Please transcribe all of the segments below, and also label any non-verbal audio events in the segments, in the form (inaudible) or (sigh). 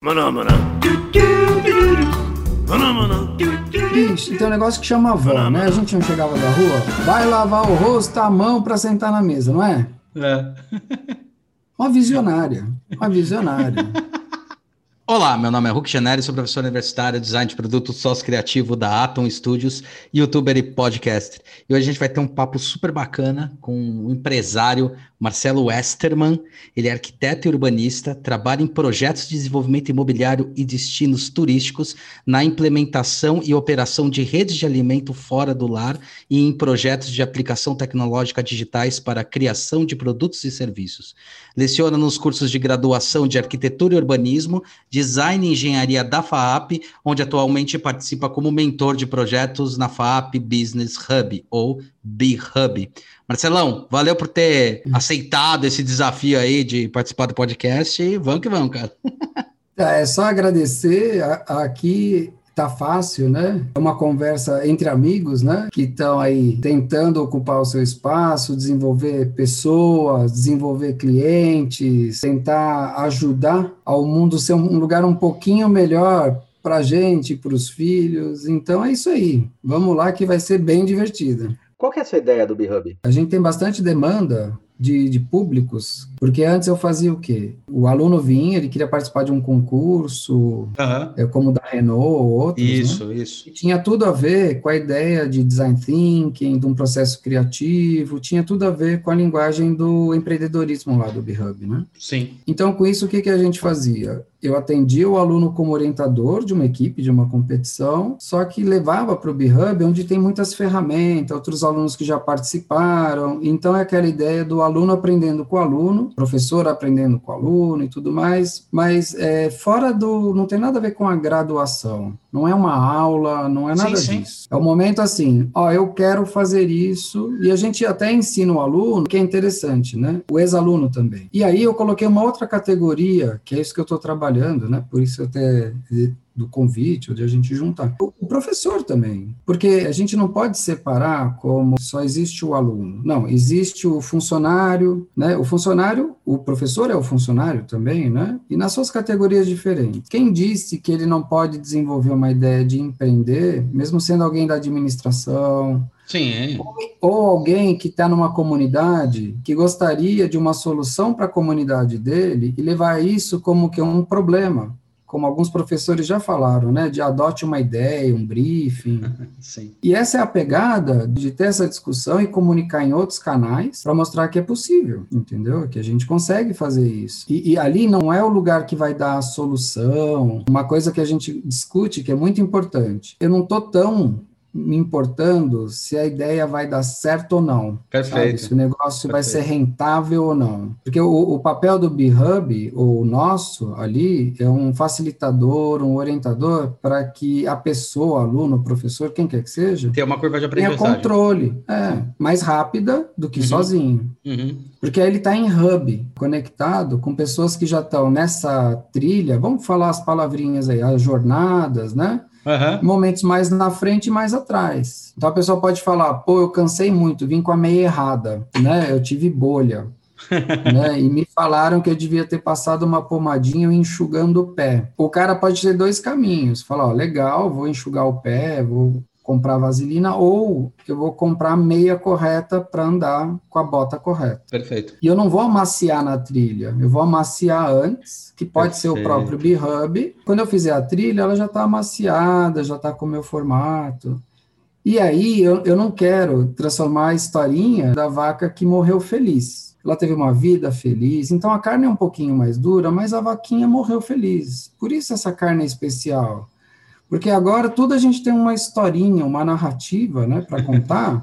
Maná, maná. Maná, maná. Bicho, tem um negócio que chama avó, né? A gente não chegava da rua, vai lavar o rosto, a mão para sentar na mesa, não é? É. Uma visionária, uma visionária. Olá, meu nome é Hulk Janelli, sou professor universitário, design de produto, sócio criativo da Atom Studios, youtuber e podcast. E hoje a gente vai ter um papo super bacana com o empresário Marcelo Westerman. Ele é arquiteto e urbanista, trabalha em projetos de desenvolvimento imobiliário e destinos turísticos, na implementação e operação de redes de alimento fora do lar e em projetos de aplicação tecnológica digitais para a criação de produtos e serviços. Leciona nos cursos de graduação de arquitetura e urbanismo, design e engenharia da FAAP, onde atualmente participa como mentor de projetos na FAAP Business Hub, ou B-Hub. Marcelão, valeu por ter aceitado esse desafio aí de participar do podcast e vamos que vamos, cara. (laughs) É só agradecer. Aqui tá fácil, né? É uma conversa entre amigos, né? Que estão aí tentando ocupar o seu espaço, desenvolver pessoas, desenvolver clientes, tentar ajudar ao mundo ser um lugar um pouquinho melhor para a gente, para os filhos. Então é isso aí. Vamos lá que vai ser bem divertido. Qual que é a sua ideia do B-Hub? A gente tem bastante demanda de, de, públicos, porque antes eu fazia o quê? O aluno vinha, ele queria participar de um concurso, uhum. é, como da Renault ou outros, Isso, né? isso. E tinha tudo a ver com a ideia de design thinking, de um processo criativo, tinha tudo a ver com a linguagem do empreendedorismo lá do B-Hub, né? Sim. Então, com isso, o que, que a gente fazia? eu atendia o aluno como orientador de uma equipe, de uma competição, só que levava para o B-Hub, onde tem muitas ferramentas, outros alunos que já participaram. Então, é aquela ideia do aluno aprendendo com o aluno, professor aprendendo com o aluno e tudo mais, mas é, fora do. não tem nada a ver com a graduação. Não é uma aula, não é nada sim, disso. Sim. É o um momento assim, ó, eu quero fazer isso, e a gente até ensina o aluno, que é interessante, né? O ex-aluno também. E aí eu coloquei uma outra categoria, que é isso que eu estou trabalhando, né? Por isso eu até do convite, ou de a gente juntar. O, professor também, porque a gente não pode separar como só existe o aluno. Não, existe o funcionário, né? O funcionário, o professor é o funcionário também, né? E nas suas categorias diferentes. Quem disse que ele não pode desenvolver uma ideia de empreender, mesmo sendo alguém da administração, Sim. É. Ou, ou alguém que está numa comunidade que gostaria de uma solução para a comunidade dele e levar isso como que um problema como alguns professores já falaram, né, de adote uma ideia, um briefing. (laughs) Sim. E essa é a pegada de ter essa discussão e comunicar em outros canais para mostrar que é possível, entendeu? Que a gente consegue fazer isso. E, e, ali não é o lugar que vai dar a solução. Uma coisa que a gente discute que é muito importante. Eu não tô tão me importando se a ideia vai dar certo ou não. Perfeito. Sabe? Se o negócio Perfeito. vai ser rentável ou não. Porque o, o papel do B-Hub, o nosso ali, é um facilitador, um orientador para que a pessoa, aluno, professor, quem quer que seja, tenha uma curva de aprendizagem. Tenha controle. É, mais rápida do que uhum. sozinho. Uhum. Porque aí ele está em hub, conectado com pessoas que já estão nessa trilha, vamos falar as palavrinhas aí, as jornadas, né? Uhum. Momentos mais na frente e mais atrás. Então a pessoa pode falar, pô, eu cansei muito, vim com a meia errada, né? Eu tive bolha. (laughs) né? E me falaram que eu devia ter passado uma pomadinha enxugando o pé. O cara pode ter dois caminhos: falar, ó, legal, vou enxugar o pé, vou comprar vaselina ou eu vou comprar meia correta para andar com a bota correta. Perfeito. E eu não vou amaciar na trilha, eu vou amaciar antes, que pode Perfeito. ser o próprio B-Hub. Quando eu fizer a trilha, ela já está amaciada, já está com o meu formato. E aí eu, eu não quero transformar a historinha da vaca que morreu feliz. Ela teve uma vida feliz, então a carne é um pouquinho mais dura, mas a vaquinha morreu feliz. Por isso essa carne é especial porque agora tudo a gente tem uma historinha, uma narrativa, né, para contar.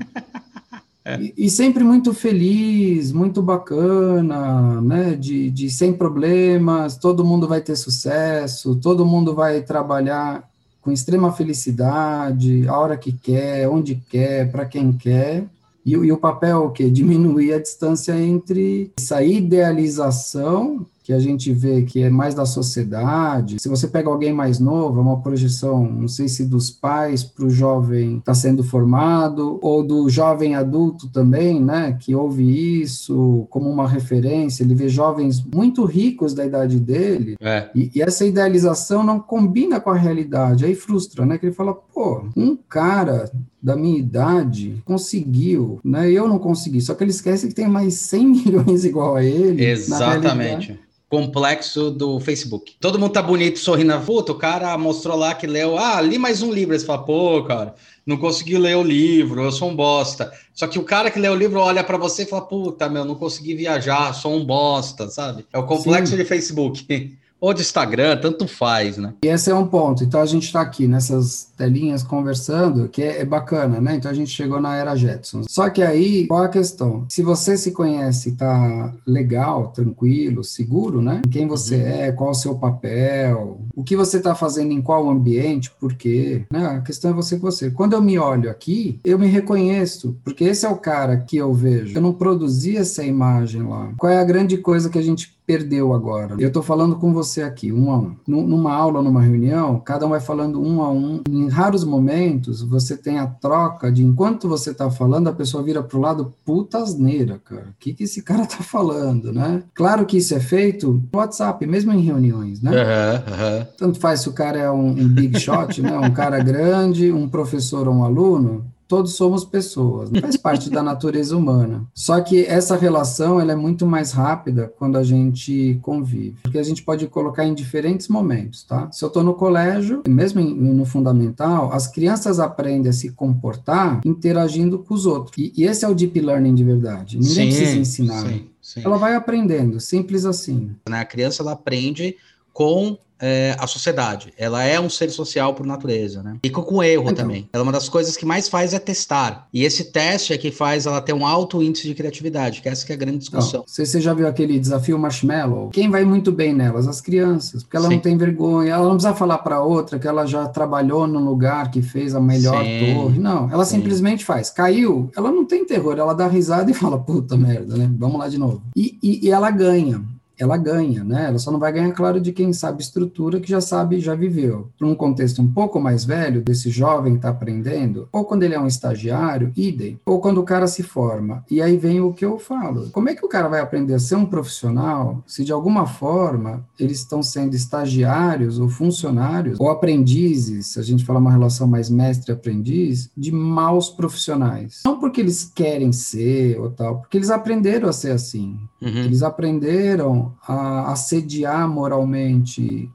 (laughs) é. e, e, sempre muito feliz, muito bacana, né, de, de sem problemas, todo mundo vai ter sucesso, todo mundo vai trabalhar com extrema felicidade, a hora que quer, onde quer, para quem quer. E, e, o papel o quê? Diminuir a distância entre essa idealização que a gente vê que é mais da sociedade. Se você pega alguém mais novo, é uma projeção, não sei se dos pais para o jovem está sendo formado, ou do jovem adulto também, né, que ouve isso como uma referência, ele vê jovens muito ricos da idade dele, é. e, e, essa idealização não combina com a realidade, aí frustra, né, que ele fala, pô, um cara da minha idade conseguiu, né, eu não consegui, só que ele esquece que tem mais 100 (laughs) milhões igual a ele. Exatamente complexo do Facebook. Todo mundo tá bonito sorrindo. Puta, o cara mostrou lá que leu. Ah, li mais um livro. Você fala, pô, cara, não consegui ler o livro, eu sou um bosta. Só que o cara que lê o livro olha para você e fala, puta, meu, não consegui viajar, sou um bosta, sabe? É o complexo Sim. de Facebook (laughs) ou de Instagram, tanto faz, né? E esse é um ponto. Então a gente está aqui nessas telinhas conversando, que é, é, bacana, né? Então a gente chegou na era Jetsons. Só que aí, qual a questão? Se você se conhece, tá legal, tranquilo, seguro, né? Quem você uhum. é, qual o seu papel, o que você está fazendo em qual ambiente, por quê, né? A questão é você com você. Quando eu me olho aqui, eu me reconheço, porque esse é o cara que eu vejo. Eu não produzi essa imagem lá. Qual é a grande coisa que a gente perdeu agora. Eu estou falando com você aqui, um a um. Numa aula, numa reunião, cada um vai falando um a um. Em raros momentos, você tem a troca de enquanto você está falando, a pessoa vira para o lado, puta asneira, cara. O que, que esse cara está falando, né? Claro que isso é feito no WhatsApp, mesmo em reuniões, né? Uhum, uhum. Tanto faz se o cara é um, um big shot, né? Um cara grande, um professor ou um aluno, todos somos pessoas, faz parte da natureza humana. Só que essa relação ela é muito mais rápida quando a gente convive, porque a gente pode colocar em diferentes momentos, tá? Se eu estou no colégio, mesmo no fundamental, as crianças aprendem a se comportar interagindo com os outros. E, e esse é o deep learning de verdade. Ninguém sim, precisa ensinar. Sim, sim. Ela vai aprendendo, simples assim. Né, a criança ela aprende com é, a sociedade. Ela é um ser social por natureza, né? E com erro então. também. Ela é uma das coisas que mais faz é testar. E esse teste é que faz ela ter um alto índice de criatividade, que essa que é a grande discussão. Oh, você já viu aquele desafio marshmallow? Quem vai muito bem nelas? As crianças, porque ela Sim. não tem vergonha, ela não precisa falar para outra que ela já trabalhou no lugar que fez a melhor Sim. torre. Não, ela Sim. simplesmente faz. Caiu, ela não tem terror, ela dá risada e (laughs) fala, puta merda, né? Vamos lá de novo. e, e, e ela ganha ela ganha, né? Ela só não vai ganhar, claro, de quem sabe estrutura, que já sabe, já viveu. Para um contexto um pouco mais velho, desse jovem que está aprendendo, ou quando ele é um estagiário, idem, ou quando o cara se forma. E aí vem o que eu falo. Como é que o cara vai aprender a ser um profissional se de alguma forma eles estão sendo estagiários ou funcionários ou aprendizes, se a gente falar uma relação mais mestre-aprendiz, de maus profissionais? Não porque eles querem ser ou tal, porque eles aprenderam a ser assim. Uhum. Eles aprenderam a assediar moralmente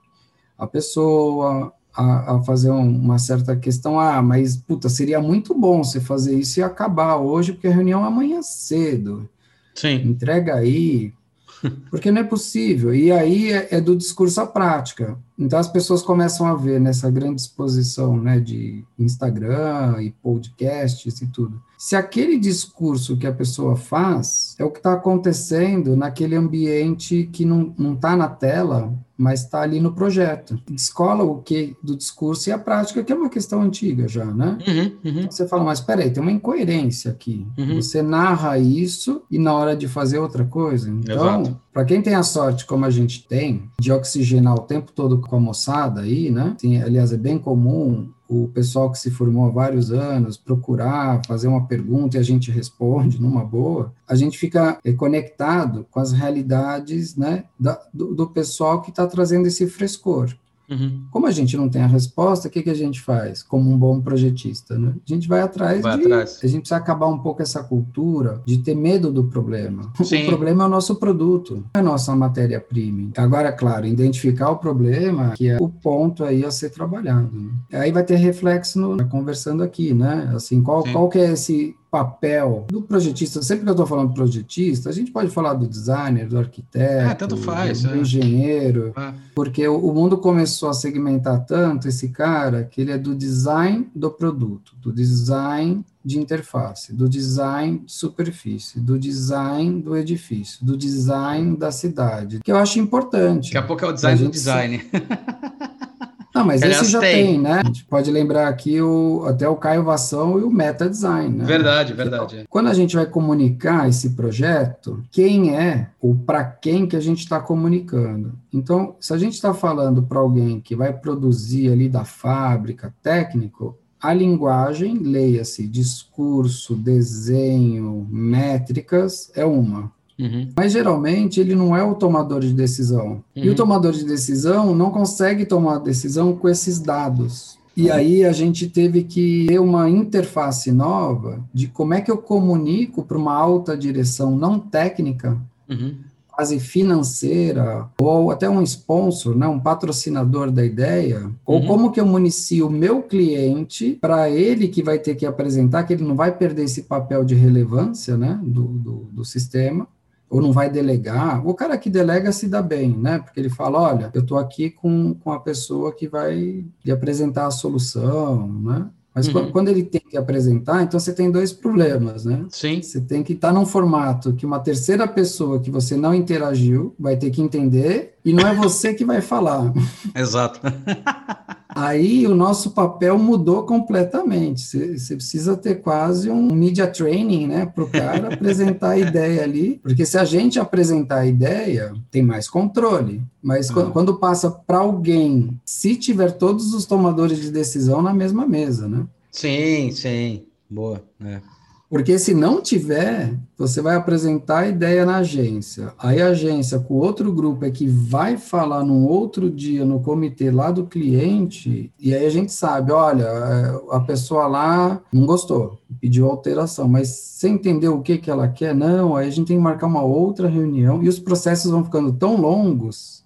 a pessoa, a, a fazer um, uma certa questão. Ah, mas puta, seria muito bom você fazer isso e acabar hoje, porque a reunião é amanhã cedo. Sim. Entrega aí, (laughs) porque não é possível. E aí é, é, do discurso à prática. Então as pessoas começam a ver nessa grande exposição né, de Instagram e podcasts e tudo. Se aquele discurso que a pessoa faz é o que está acontecendo naquele ambiente que não está na tela, mas está ali no projeto. Descola o que do discurso e a prática, que é uma questão antiga já, né? Uhum, uhum. Você fala, mas peraí, tem uma incoerência aqui. Uhum. Você narra isso e na hora de fazer outra coisa. Então, para quem tem a sorte, como a gente tem, de oxigenar o tempo todo com a moçada aí, né? Aliás, é bem comum o pessoal que se formou há vários anos procurar fazer uma pergunta e a gente responde numa boa, a gente fica é, conectado com as realidades né, da, do, do pessoal que está trazendo esse frescor. Uhum. Como a gente não tem a resposta, o que, que a gente faz como um bom projetista? Né? A gente vai atrás vai de. Atrás. A gente precisa acabar um pouco essa cultura de ter medo do problema. Sim. O problema é o nosso produto, é a nossa matéria-prima. Agora, claro, identificar o problema, que é o ponto aí a ser trabalhado. Né? Aí vai ter reflexo no, conversando aqui, né? Assim, qual, qual que é esse papel do projetista, sempre que eu estou falando projetista, a gente pode falar do designer, do arquiteto, é, tanto faz, do é. engenheiro, é. porque o, o, mundo começou a segmentar tanto esse cara que ele é do design do produto, do design de interface, do design de superfície, do design do edifício, do design da cidade, que eu acho importante. Daqui a pouco é o design do design. (laughs) Não, mas esse já tem. tem. né? A gente pode lembrar aqui o, até o Caio Vação e o Meta Design, né? Verdade, verdade. Então, quando a gente vai comunicar esse projeto, quem é ou para quem que a gente está comunicando? Então, se a gente está falando para alguém que vai produzir ali da fábrica, técnico, a linguagem, leia-se discurso, desenho, métricas, é uma. Uhum. Mas geralmente ele não é o tomador de decisão. Uhum. E o uhum. tomador de decisão não consegue tomar decisão com esses dados. E uhum. aí a gente teve que ter uma interface nova de como é que eu comunico para uma alta direção não técnica, uhum. quase financeira, ou até um sponsor, né, um patrocinador da ideia, ou uhum. como que eu municio o meu cliente para ele que vai ter que apresentar, que ele não vai perder esse papel de relevância né, do, do, do sistema, ou não vai delegar. O cara que delega se dá bem, né? Porque ele fala, olha, eu estou aqui com, com a pessoa que vai lhe apresentar a solução, né? Mas uhum. quando ele tem que apresentar, então você tem dois problemas, né? Sim. Você tem que estar tá num formato que uma terceira pessoa que você não interagiu vai ter que entender e não é você que vai falar. Exato. Aí o nosso papel mudou completamente. Você precisa ter quase um media training, né, para o cara apresentar a (laughs) ideia ali, porque se a gente apresentar a ideia, tem mais controle. Mas uhum. quando passa para alguém, se tiver todos os tomadores de decisão na mesma mesa, né? Sim, sim. Boa, né? Porque se não tiver, você vai apresentar a ideia na agência. Aí a agência, com outro grupo, é que vai falar num outro dia no comitê lá do cliente, e aí a gente sabe, olha, a pessoa lá não gostou, pediu alteração, mas sem entender o que, que ela quer, não, aí a gente tem que marcar uma outra reunião, e os processos vão ficando tão longos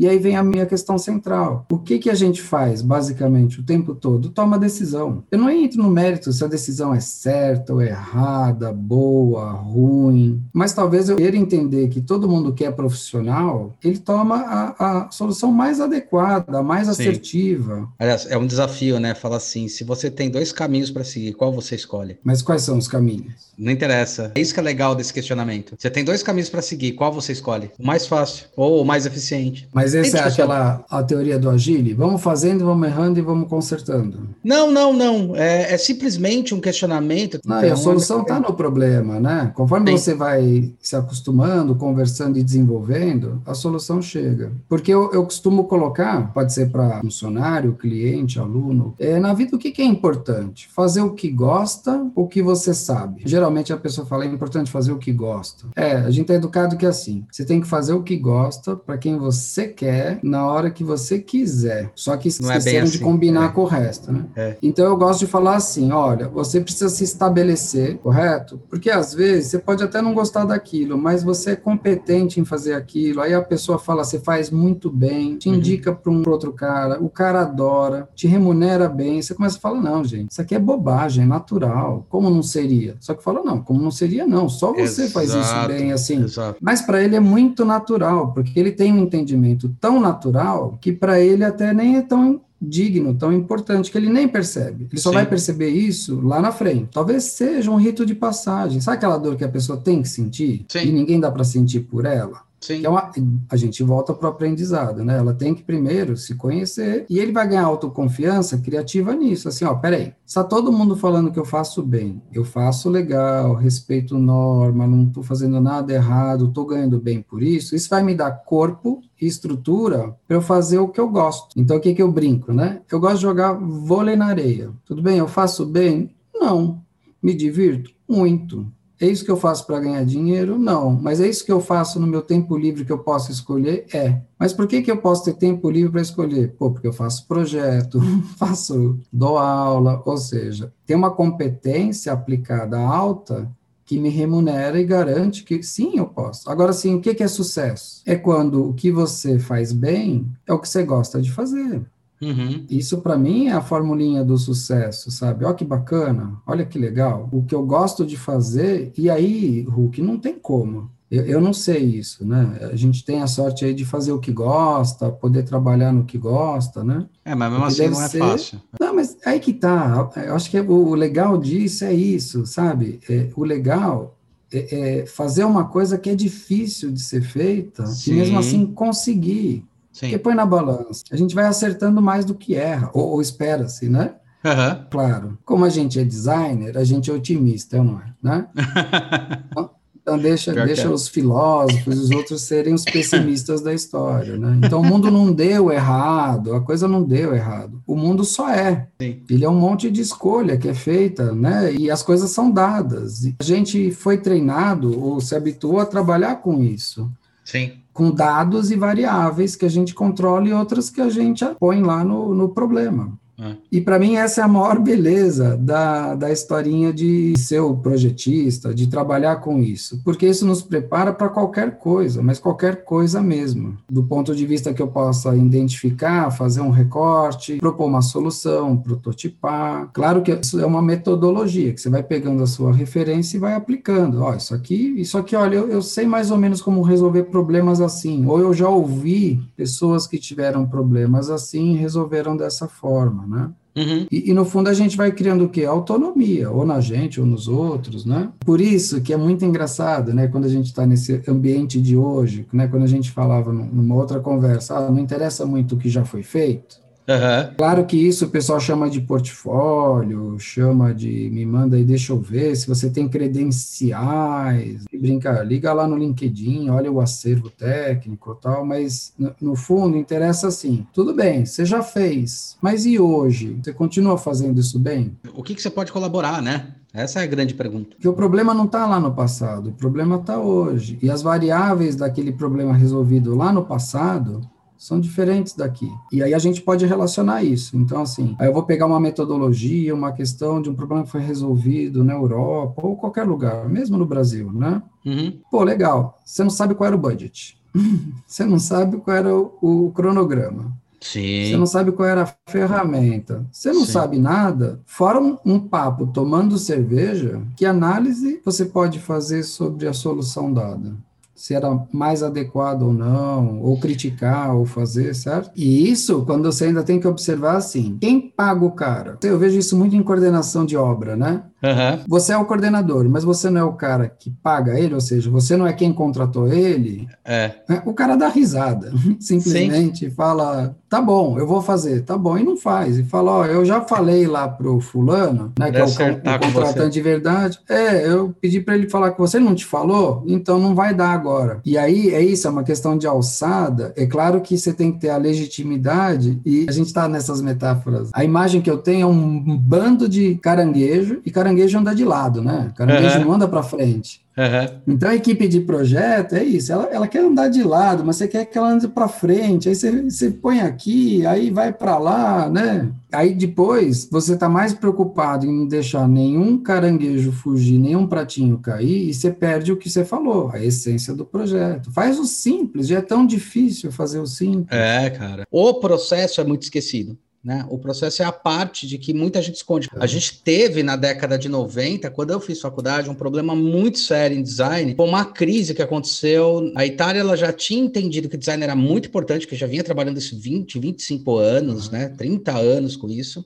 e aí vem a minha questão central. O que, que a gente faz, basicamente, o tempo todo? Toma decisão. Eu não entro no mérito se a decisão é certa ou errada, boa, ruim, mas talvez eu queira entender que todo mundo que é profissional, ele toma a, a solução mais adequada, mais Sim. assertiva. Aliás, é um desafio, né? Falar assim, se você tem dois caminhos para seguir, qual você escolhe? Mas quais são os caminhos? Não interessa. É isso que é legal desse questionamento. Você tem dois caminhos para seguir, qual você escolhe? O mais fácil ou o mais eficiente? Mas mas essa é aquela a teoria do agile? Vamos fazendo, vamos errando e vamos consertando. Não, não, não. É, é simplesmente um questionamento. Não, a solução está no problema, né? Conforme Sim. você vai se acostumando, conversando e desenvolvendo, a solução chega. Porque eu, eu costumo colocar, pode ser para funcionário, cliente, aluno, é, na vida o que, que é importante? Fazer o que gosta, o que você sabe. Geralmente a pessoa fala, é importante fazer o que gosta. É, a gente é educado que é assim. Você tem que fazer o que gosta para quem você quer na hora que você quiser. Só que esqueceram é assim, de combinar é. com o resto, né? É. Então eu gosto de falar assim: olha, você precisa se estabelecer, correto? Porque às vezes você pode até não gostar daquilo, mas você é competente em fazer aquilo. Aí a pessoa fala, você faz muito bem, te uhum. indica para um outro cara, o cara adora, te remunera bem. Você começa a falar: não, gente, isso aqui é bobagem, é natural. Como não seria? Só que fala: não, como não seria, não. Só você Exato. faz isso bem assim. Exato. Mas para ele é muito natural, porque ele tem um entendimento tão natural que para ele até nem é tão digno, tão importante, que ele nem percebe. Ele só Sim. vai perceber isso lá na frente. Talvez seja um rito de passagem. Sabe aquela dor que a pessoa tem que sentir? Sim. E ninguém dá para sentir por ela? Sim. É uma, a gente volta para o aprendizado, né? Ela tem que primeiro se conhecer e ele vai ganhar autoconfiança criativa nisso. Assim, ó, peraí, está todo mundo falando que eu faço bem, eu faço legal, respeito norma, não estou fazendo nada errado, estou ganhando bem por isso, isso vai me dar corpo e estrutura para eu fazer o que eu gosto. Então, o que, que eu brinco, né? Eu gosto de jogar vôlei na areia. Tudo bem, eu faço bem? Não. Me divirto? Muito. É isso que eu faço para ganhar dinheiro? Não. Mas é isso que eu faço no meu tempo livre que eu posso escolher? É. Mas por que, que eu posso ter tempo livre para escolher? Pô, porque eu faço projeto, (laughs) faço, dou aula, ou seja, tem uma competência aplicada alta que me remunera e garante que sim, eu posso. Agora, sim, o que, que é sucesso? É quando o que você faz bem é o que você gosta de fazer. Uhum. Isso para mim é a formulinha do sucesso, sabe? Olha que bacana, olha que legal. O que eu gosto de fazer, e aí, Hulk, não tem como. Eu, eu, não sei isso, né? A gente tem a sorte aí de fazer o que gosta, poder trabalhar no que gosta, né? É, mas mesmo assim não é ser... fácil. Não, mas aí que tá. Eu acho que é, o legal disso é isso, sabe? É, o legal é, é, fazer uma coisa que é difícil de ser feita Sim. e mesmo assim conseguir. Sim. Porque põe na balança. A gente vai acertando mais do que erra, ou, ou espera-se, né? Uhum. Claro. Como a gente é designer, a gente é otimista, eu não é, né? (laughs) então, então deixa, deixa é. os filósofos e os outros serem os pessimistas da história, né? Então o mundo não deu errado, a coisa não deu errado. O mundo só é. Sim. Ele é um monte de escolha que é feita, né? E as coisas são dadas. A gente foi treinado ou se habituou a trabalhar com isso. Sim. Com dados e variáveis que a gente controla e outras que a gente põe lá no, no problema. E para mim essa é a maior beleza da, da historinha de ser o projetista, de trabalhar com isso, porque isso nos prepara para qualquer coisa, mas qualquer coisa mesmo. Do ponto de vista que eu possa identificar, fazer um recorte, propor uma solução, prototipar. Claro que isso é uma metodologia, que você vai pegando a sua referência e vai aplicando. Ó, isso aqui, isso aqui, olha, eu, eu sei mais ou menos como resolver problemas assim, ou eu já ouvi pessoas que tiveram problemas assim e resolveram dessa forma né? Uhum. E, e, no fundo a gente vai criando o quê? Autonomia, ou na gente ou nos outros, né? Por isso que é muito engraçado, né? Quando a gente está nesse ambiente de hoje, né? Quando a gente falava numa outra conversa, ah, não interessa muito o que já foi feito, Uhum. Claro que isso o pessoal chama de portfólio, chama de me manda aí, deixa eu ver se você tem credenciais. Brinca, liga lá no LinkedIn, olha o acervo técnico tal, mas no, no fundo interessa assim. Tudo bem, você já fez, mas e hoje? Você continua fazendo isso bem? O que, que você pode colaborar, né? Essa é a grande pergunta. Porque o problema não está lá no passado, o problema está hoje. E as variáveis daquele problema resolvido lá no passado são diferentes daqui. E aí a gente pode relacionar isso. Então, assim, aí eu vou pegar uma metodologia, uma questão de um problema que foi resolvido na Europa ou qualquer lugar, mesmo no Brasil, né? Uhum. Pô, legal. Você não sabe qual era o budget. (laughs) Você não sabe qual era o, o cronograma. Sim. Você não sabe qual era a ferramenta. Você não Sim. sabe nada. Fora um, um, papo tomando cerveja, que análise você pode fazer sobre a solução dada? Se era mais adequado ou não, ou criticar, ou fazer, certo? E isso, quando você ainda tem que observar assim, quem paga o cara? Eu vejo isso muito em coordenação de obra, né? Uhum. Você é o coordenador, mas você não é o cara que paga ele, ou seja, você não é quem contratou ele. É. Né? O cara dá risada, (laughs) simplesmente Sim. fala: tá bom, eu vou fazer, tá bom, e não faz. E fala: ó, eu já falei lá pro fulano, né, que é o, o contratante de verdade. É, eu pedi para ele falar com você, ele não te falou, então não vai dar agora. E aí é isso, é uma questão de alçada. É claro que você tem que ter a legitimidade, e a gente está nessas metáforas. A imagem que eu tenho é um bando de caranguejo, e caranguejo caranguejo anda de lado, né? Caranguejo uhum. não anda para frente. Uhum. Então a equipe de projeto é isso, ela, ela quer andar de lado, mas você quer que ela ande para frente, aí você, você põe aqui, aí vai para lá, né? Aí depois você está mais preocupado em não deixar nenhum caranguejo fugir, nenhum pratinho cair, e você perde o que você falou, a essência do projeto. Faz o simples, já é tão difícil fazer o simples. É, cara. O processo é muito esquecido. Né? O processo é a parte de que muita gente esconde. A gente teve na década de 90, quando eu fiz faculdade, um problema muito sério em design, com uma crise que aconteceu. A Itália ela já tinha entendido que design era muito importante, que já vinha trabalhando isso 20, 25 anos, uhum. né? 30 anos com isso.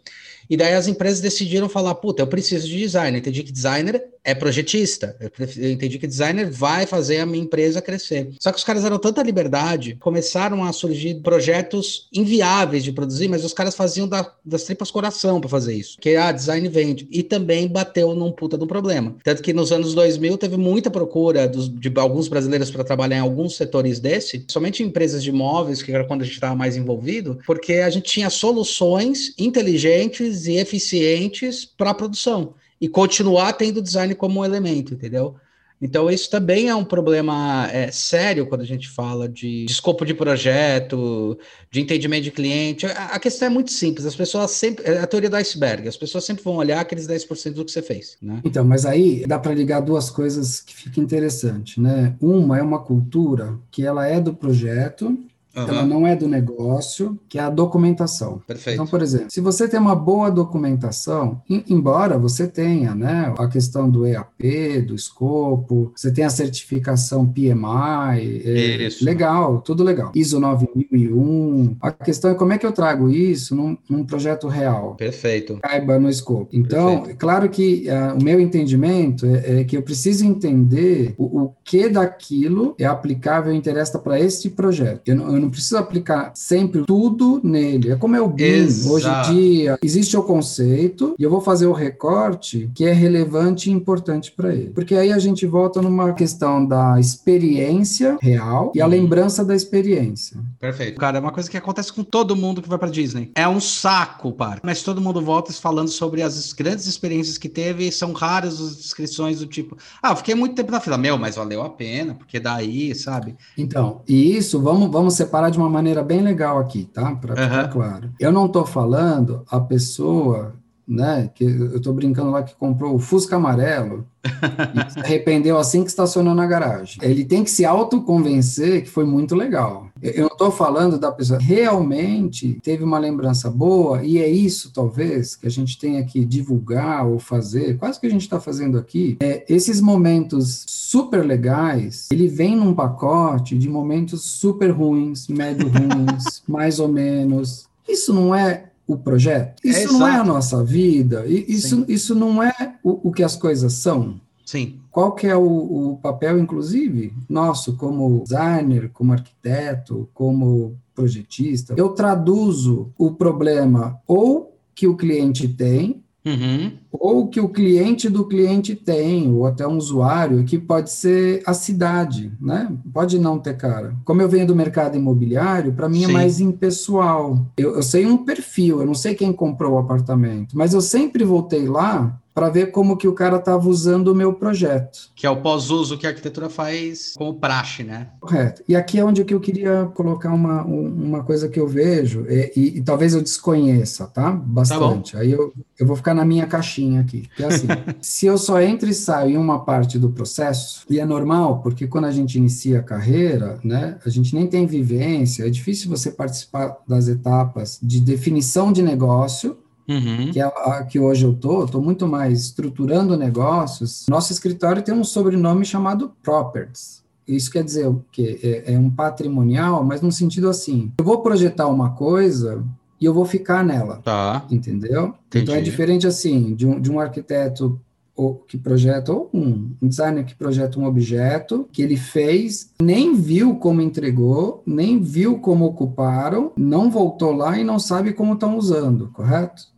E daí as empresas decidiram falar: puta, eu preciso de designer. Entendi que designer é projetista. Eu entendi que designer vai fazer a minha empresa crescer. Só que os caras deram tanta liberdade, começaram a surgir projetos inviáveis de produzir, mas os caras faziam da, das tripas coração para fazer isso. Que ah, design vende. E também bateu num puta de um problema. Tanto que nos anos 2000 teve muita procura dos, de alguns brasileiros para trabalhar em alguns setores desse, somente em empresas de imóveis, que era quando a gente estava mais envolvido, porque a gente tinha soluções inteligentes e eficientes para a produção e continuar tendo design como um elemento, entendeu? Então, isso também é um problema é, sério quando a gente fala de, de, escopo de projeto, de entendimento de cliente. A, a, questão é muito simples, as pessoas sempre. É a teoria do iceberg, as pessoas sempre vão olhar aqueles 10% do que você fez. Né? Então, mas aí dá para ligar duas coisas que fica interessante, né? Uma é uma cultura que ela é do projeto Uhum. Ela não é do negócio, que é a documentação. Perfeito. Então, por exemplo, se você tem uma boa documentação, embora você tenha né, a questão do EAP, do escopo, você tem a certificação PMI, é, legal, tudo legal. ISO 9001. A questão é como é que eu trago isso num, num projeto real. Perfeito. Caiba no escopo. Então, Perfeito. é claro que uh, o meu entendimento é, é, que eu preciso entender o, o que daquilo é aplicável e interessa para este projeto. Eu, eu não preciso aplicar sempre tudo nele. É como é o BIM. Hoje em dia, existe o conceito e eu vou fazer o recorte que é relevante e importante para ele. Porque aí a gente volta numa questão da experiência real e a lembrança da experiência. Perfeito. Cara, é uma coisa que acontece com todo mundo que vai para Disney. É um saco, par. Mas todo mundo volta falando sobre as grandes experiências que teve. São raras as descrições do tipo, ah, fiquei muito tempo na fila. Meu, mas valeu a pena, porque daí, sabe? Então, e isso vamos, vamos separar de uma maneira bem legal aqui, tá? Para ficar Aham. claro. Eu não estou falando a pessoa, né? Que eu estou brincando lá que comprou o Fusca amarelo (laughs) e se arrependeu assim que estacionou na garagem. Ele tem que se autoconvencer que foi muito legal. Eu estou falando da pessoa que realmente teve uma lembrança boa, e é isso, talvez, que a gente tenha que divulgar ou fazer, quase que a gente está fazendo aqui, é esses momentos super legais, ele vem num pacote de momentos super ruins, médio ruins, (laughs) mais ou menos. Isso não é o projeto? É Isso não é a nossa vida? Isso, Sim. isso não é o, o que as coisas são? Sim. Qual que é o, o papel, inclusive, nosso como designer, como arquiteto, como projetista? Eu traduzo o problema ou que o cliente tem, Uhum. ou que o cliente do cliente tem, ou até um usuário, que pode ser a cidade, né? Pode não ter cara. Como eu venho do mercado imobiliário, para mim é Sim. mais impessoal. Eu, eu sei um perfil, eu não sei quem comprou o apartamento, mas eu sempre voltei lá para ver como que o cara estava usando o meu projeto. Que é o pós-uso que a arquitetura faz como praxe, né? Correto. E aqui é onde que eu queria colocar uma, um- uma coisa que eu vejo, e, e- e talvez eu desconheça, tá? Bastante. Aí eu, eu vou ficar na minha caixinha aqui. Que é assim, (laughs) se eu só entro e saio em uma parte do processo, e é normal, porque quando a gente inicia a carreira, né, a gente nem tem vivência, é difícil você participar das etapas de definição de negócio, Uhum. que é a que hoje eu tô, tô muito mais estruturando negócios. Nosso escritório tem um sobrenome chamado Properties. Isso quer dizer o quê? É, é um patrimonial, mas no sentido assim, eu vou projetar uma coisa e eu vou ficar nela, Tá. entendeu? Então é Entendi. diferente assim, de um, de um arquiteto ou que projeta, ou um, um designer que projeta um objeto que ele fez, nem viu como entregou, nem viu como ocuparam, não voltou lá e não sabe como estão usando, correto?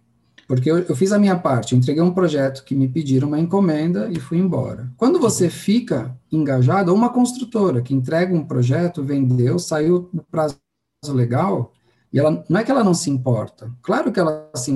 Porque eu, eu fiz a minha parte, eu entreguei um projeto que me pediram uma encomenda e fui embora. Quando você fica engajado, ou uma construtora que entrega um projeto, vendeu, saiu no prazo legal, e ela não é que ela não se importa. Claro que ela se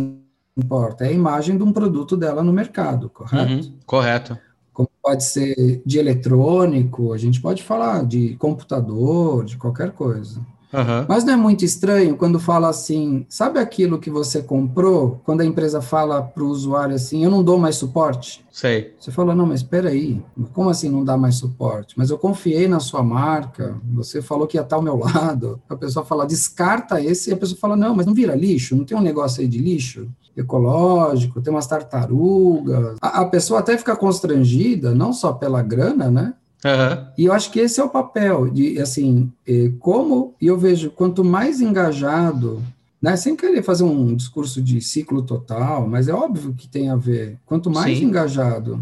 importa, é a imagem de um produto dela no mercado, correto? Uhum. Correto. Como pode ser de eletrônico, a gente pode falar de computador, de qualquer coisa. Aham. Mas não é muito estranho quando fala assim, sabe aquilo que você comprou? Quando a empresa fala para o usuário assim, eu não dou mais suporte. Sei. Você fala, não, mas espera aí, como assim não dá mais suporte? Mas eu confiei na sua marca, você falou que ia estar ao meu (laughs) lado. A pessoa fala, descarta esse, e a pessoa fala, não, mas não vira lixo? Não tem um negócio aí de lixo? Ecológico, tem umas tartarugas. A, a pessoa até fica constrangida, não só pela grana, né? Aham. E eu acho que esse é o papel de, assim, eh, como e eu vejo quanto mais engajado, né, sem querer fazer um discurso de ciclo total, mas é óbvio que tem a ver. Quanto mais Sim. engajado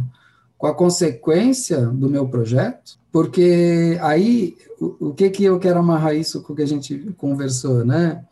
com a consequência do meu projeto, porque aí o, o que que eu quero amarrar isso com o que a gente conversou, né?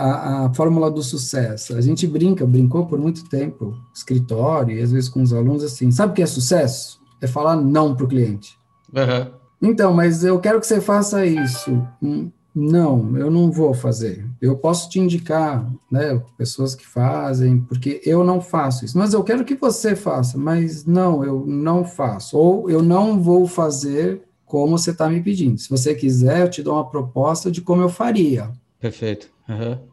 A, a fórmula do sucesso. A gente brinca, brincou por muito tempo, escritório, e às vezes com os alunos assim, sabe o que é sucesso? É falar não para o cliente. Aham. Então, mas eu quero que você faça isso. Hum, Não, eu não vou fazer. Eu posso te indicar, né, pessoas que fazem, porque eu não faço isso. Mas eu quero que você faça, mas não, eu não faço. Ou eu não vou fazer como você está me pedindo. Se você quiser, eu te dou uma proposta de como eu faria. Perfeito. Aham.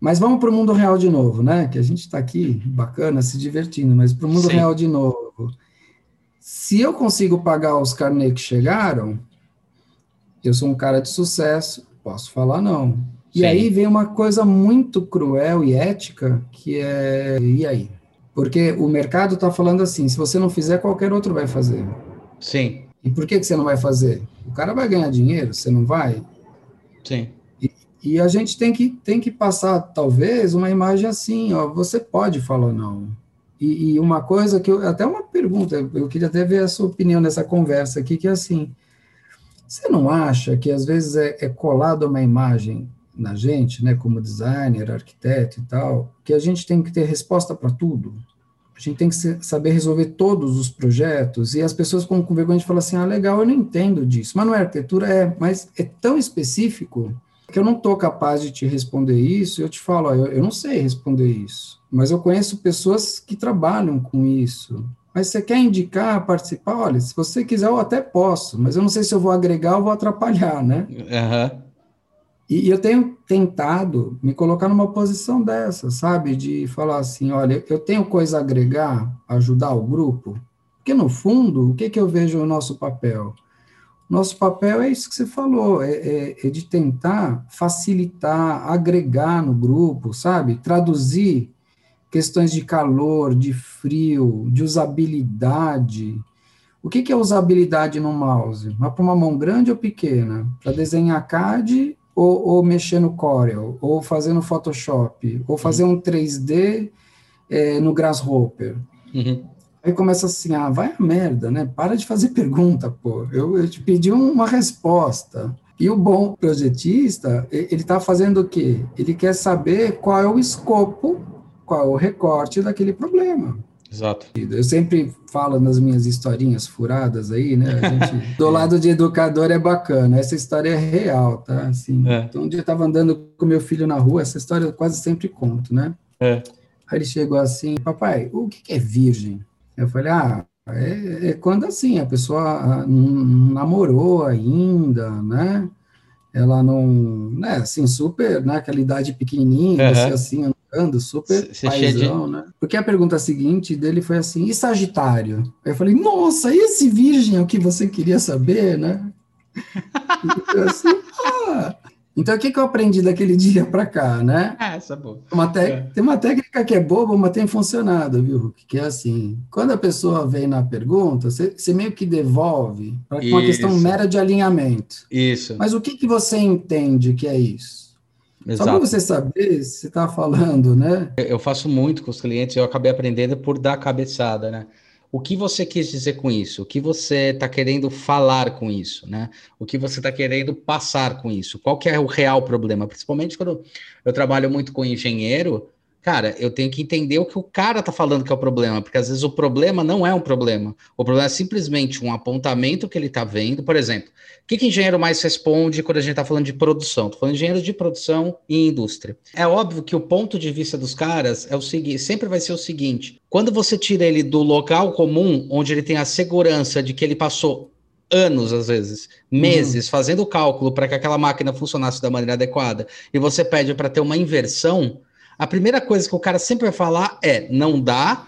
Mas vamos para o mundo real de novo, né? Que a gente está aqui, bacana, se divertindo, mas para o mundo Sim. real de novo. Se eu consigo pagar os carnês que chegaram, eu sou um cara de sucesso, posso falar não. E Sim. aí vem uma coisa muito cruel e ética, que é, e aí? Porque o mercado está falando assim, se você não fizer, qualquer outro vai fazer. Sim. E por que, que você não vai fazer? O cara vai ganhar dinheiro, você não vai? Sim. E a gente tem que, tem que passar, talvez, uma imagem assim, ó, você pode falar não. E, e uma coisa que eu, até uma pergunta, eu queria até ver a sua opinião nessa conversa aqui, que é assim, Você não acha que às vezes é, é colado uma imagem na gente, né, como designer, arquiteto e tal, que a gente tem que ter resposta para tudo? A gente tem que saber resolver todos os projetos, e as pessoas com, com vergonha de falar assim, ah, legal, eu não entendo disso, mas não é arquitetura, é, mas é tão específico que eu não estou capaz de te responder isso, eu te falo, ó, eu, eu não sei responder isso, mas eu conheço pessoas que trabalham com isso, mas você quer indicar, participar? Olha, se você quiser, eu até posso, mas eu não sei se eu vou agregar ou vou atrapalhar, né? Uhum. E, e eu tenho tentado me colocar numa posição dessa, sabe? De falar assim: olha, eu tenho coisa a agregar, ajudar o grupo, porque no fundo, o que, que eu vejo no nosso papel? Nosso papel é isso que você falou, é, é, é, de tentar facilitar, agregar no grupo, sabe? Traduzir questões de calor, de frio, de usabilidade. O que, que é usabilidade no mouse? Mas para uma mão grande ou pequena? Para desenhar CAD ou, ou, mexer no Corel? Ou fazer no Photoshop? Ou fazer um 3D é, no Grasshopper? Uhum. Aí começa assim, ah, vai a merda, né? Para de fazer pergunta, pô. Eu, eu te pedi uma resposta. E o bom projetista, ele está fazendo o quê? Ele quer saber qual é o escopo, qual é o recorte daquele problema. Exato. Eu sempre falo nas minhas historinhas furadas aí, né? Gente, (laughs) do lado de educador é bacana, essa história é real, tá? Assim, é. Então, um dia eu estava andando com meu filho na rua, essa história eu quase sempre conto, né? É. Aí ele chegou assim, papai, o que é virgem? Eu falei, ah, é, é quando assim, a pessoa ah, não namorou ainda, né? Ela não, né, assim, super, né, aquela idade pequenininha, uhum. assim, andando, super Cê paizão, de... né? Porque a pergunta seguinte dele foi assim, e Sagitário? Aí eu falei, nossa, esse virgem é o que você queria saber, né? (laughs) então, assim, ah, então, o que, que eu aprendi daquele (laughs) dia para cá, né? Ah, essa é boa. Uma é. Tem uma técnica que é boba, mas tem funcionado, viu, Hulk? Que é assim, quando a pessoa vem na pergunta, você, você meio que devolve para uma questão mera de alinhamento. Isso. Mas o que, que você entende que é isso? Exato. Só para você saber se você está falando, né? Eu faço muito com os clientes, eu acabei aprendendo por dar cabeçada, né? O que você quis dizer com isso? O que você está querendo falar com isso, né? O que você está querendo passar com isso? Qual que é o real problema? Principalmente quando eu trabalho muito com engenheiro, cara, eu tenho que entender o que o cara tá falando que é o problema, porque às vezes o problema não é um problema. O problema é simplesmente um apontamento que ele tá vendo. Por exemplo, o que, que engenheiro mais responde quando a gente tá falando de produção? Tô falando de engenheiro de produção e indústria. É óbvio que o ponto de vista dos caras é o seguinte, sempre vai ser o seguinte: quando você tira ele do local comum, onde ele tem a segurança de que ele passou anos, às vezes, meses, uhum. fazendo o cálculo para que aquela máquina funcionasse da maneira adequada, e você pede para ter uma inversão, a primeira coisa que o cara sempre vai falar é: não dá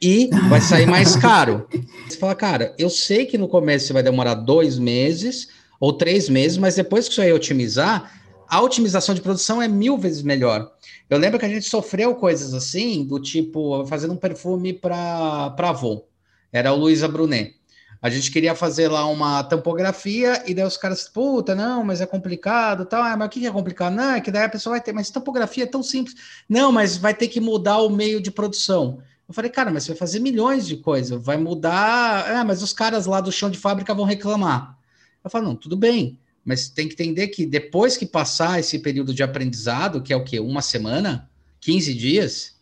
e vai sair mais (laughs) caro. Você fala, cara, eu sei que no começo vai demorar dois meses ou três meses, mas depois que isso aí otimizar, a otimização de produção é mil vezes melhor. Eu lembro que a gente sofreu coisas assim, do tipo, fazendo um perfume para Avon. Era o Luísa Brunet. A gente queria fazer lá uma tampografia e daí os caras, puta, não, mas é complicado, tal. Ah, mas o que é complicado? Não, é que daí a pessoa vai ter, mas tampografia é tão simples. Não, mas vai ter que mudar o meio de produção. Eu falei, cara, mas você vai fazer milhões de coisas, vai mudar. Ah, mas os caras lá do chão de fábrica vão reclamar. Eu falo, não, tudo bem, mas tem que entender que depois que passar esse período de aprendizado, que é o quê? Uma semana? 15 dias?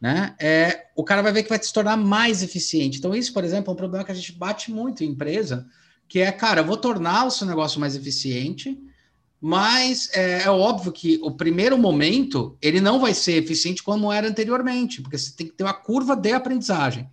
Né? É, o cara vai ver que vai se tornar mais eficiente. Então, isso, por exemplo, é um problema que a gente bate muito em empresa, que é, cara, eu vou tornar o seu negócio mais eficiente, mas é, é, óbvio que o primeiro momento ele não vai ser eficiente como era anteriormente, porque você tem que ter uma curva de aprendizagem.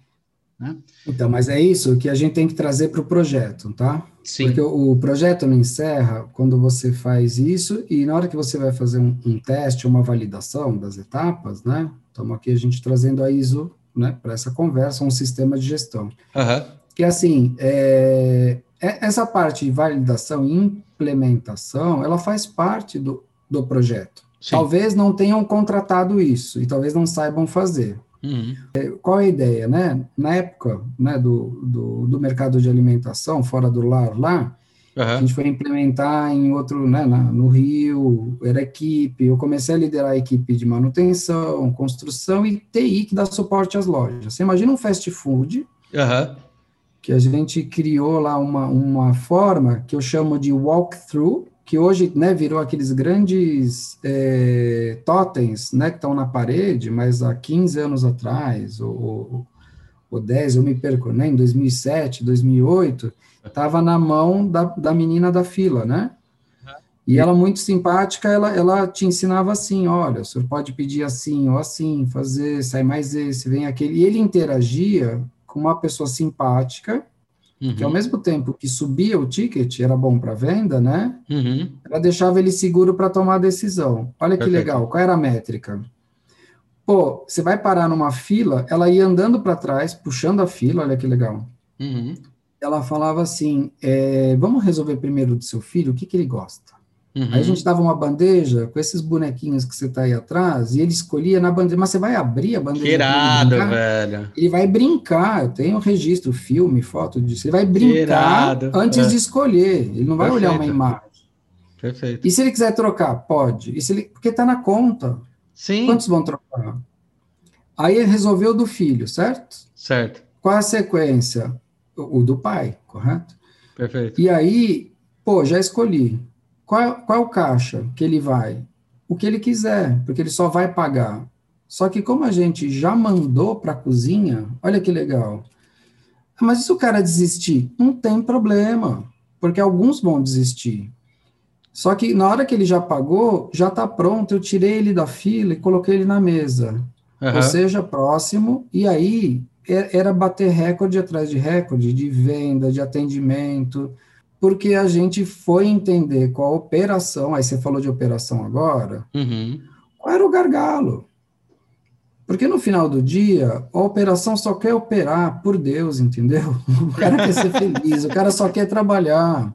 Né? Então, mas é isso que a gente tem que trazer para o projeto, tá? Sim. Porque o, o, projeto não encerra quando você faz isso e na hora que você vai fazer um, um teste, uma validação das etapas, né? Estamos aqui a gente trazendo a ISO né, para essa conversa, um sistema de gestão. Uhum. Que assim, é, é, essa parte de validação e implementação, ela faz parte do, do projeto. Sim. Talvez não tenham contratado isso e talvez não saibam fazer. Uhum. É, qual é a ideia, né? Na época né, do, do, do mercado de alimentação, fora do lar lá, Uhum. A gente foi implementar em outro, né, na, no Rio, era equipe. Eu comecei a liderar a equipe de manutenção, construção e TI que dá suporte às lojas. Você imagina um fast food, uhum. que a gente criou lá uma, uma forma que eu chamo de walkthrough, que hoje né, virou aqueles grandes é, totens né, que estão na parede, mas há 15 anos atrás, ou, ou 10, eu me perco, né, em 2007, 2008, estava na mão da, da menina da fila, né? E ela, muito simpática, ela, ela te ensinava assim: olha, o senhor pode pedir assim ou assim, fazer, sai mais esse, vem aquele. E ele interagia com uma pessoa simpática, uhum. que ao mesmo tempo que subia o ticket, era bom para venda, né? Uhum. Ela deixava ele seguro para tomar a decisão. Olha que Perfeito. legal, qual era a métrica? Pô, você vai parar numa fila, ela ia andando para trás, puxando a fila, olha que legal. Uhum. Ela falava assim: é, vamos resolver primeiro do seu filho, o que, que ele gosta? Uhum. Aí a gente dava uma bandeja com esses bonequinhos que você tá aí atrás, e ele escolhia na bandeja, mas você vai abrir a bandeja. Irado, velho. Ele vai brincar, eu tenho registro, filme, foto disso. Ele vai brincar antes é. de escolher, ele não vai Perfeito. olhar uma imagem. Perfeito. E se ele quiser trocar, pode. E se ele, porque tá na conta. Sim. Quantos vão trocar? Aí ele resolveu do filho, certo? Certo. Qual a sequência? O, do pai, correto? Perfeito. E aí, pô, já escolhi qual, qual é o caixa que ele vai? O que ele quiser, porque ele só vai pagar. Só que como a gente já mandou para a cozinha, olha que legal. Mas e se o cara desistir? Não tem problema, porque alguns vão desistir. Só que na hora que ele já pagou, já está pronto, eu tirei ele da fila e coloquei ele na mesa. Uhum. Ou seja, próximo, e aí era bater recorde atrás de recorde de venda, de atendimento, porque a gente foi entender qual a operação, aí você falou de operação agora, uhum. qual era o gargalo? Porque no final do dia, a operação só quer operar, por Deus, entendeu? (laughs) O cara quer ser feliz, o cara só quer trabalhar.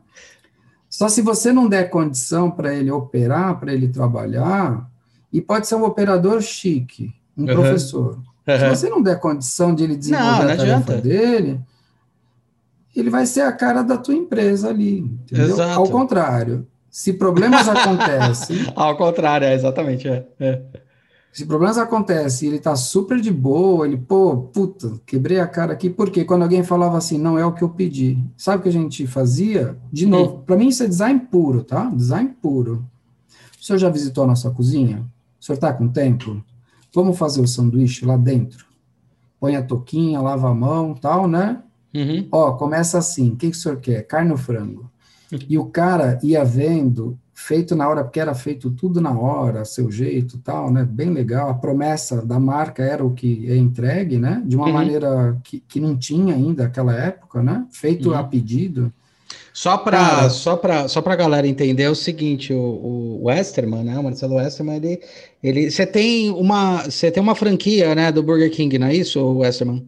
Só se você não der condição para ele operar, para ele trabalhar, e pode ser um operador chique, um uhum. professor. Se você não der condição de ele desenvolver não, não a tarefa dele, ele vai ser a cara da tua empresa ali, entendeu? Exato. Ao contrário, se problemas acontecem... (laughs) Ao contrário, é, exatamente, é, é. Se problemas acontecem e ele tá super de boa, ele, pô, puta, quebrei a cara aqui, porque quando alguém falava assim, não é o que eu pedi, sabe o que a gente fazia? De novo, para mim isso é design puro, tá? Design puro. O senhor já visitou a nossa cozinha? O senhor tá com tempo? Vamos fazer o sanduíche lá dentro? Põe a toquinha, lava a mão, tal, né? Uhum. Ó, começa assim, o que, que o senhor quer? Carne ou frango? E o cara ia vendo, feito na hora, porque era feito tudo na hora, seu jeito tal, né? Bem legal. A promessa da marca era o que é entregue, né? De uma uhum. maneira que, que não tinha ainda naquela época, né? Feito uhum. a pedido. Só para só para só para galera entender é o seguinte, o, o Westerman, né, o Marcelo Westerman, ele ele você tem uma você tem uma franquia, né, do Burger King, não é isso, Westerman?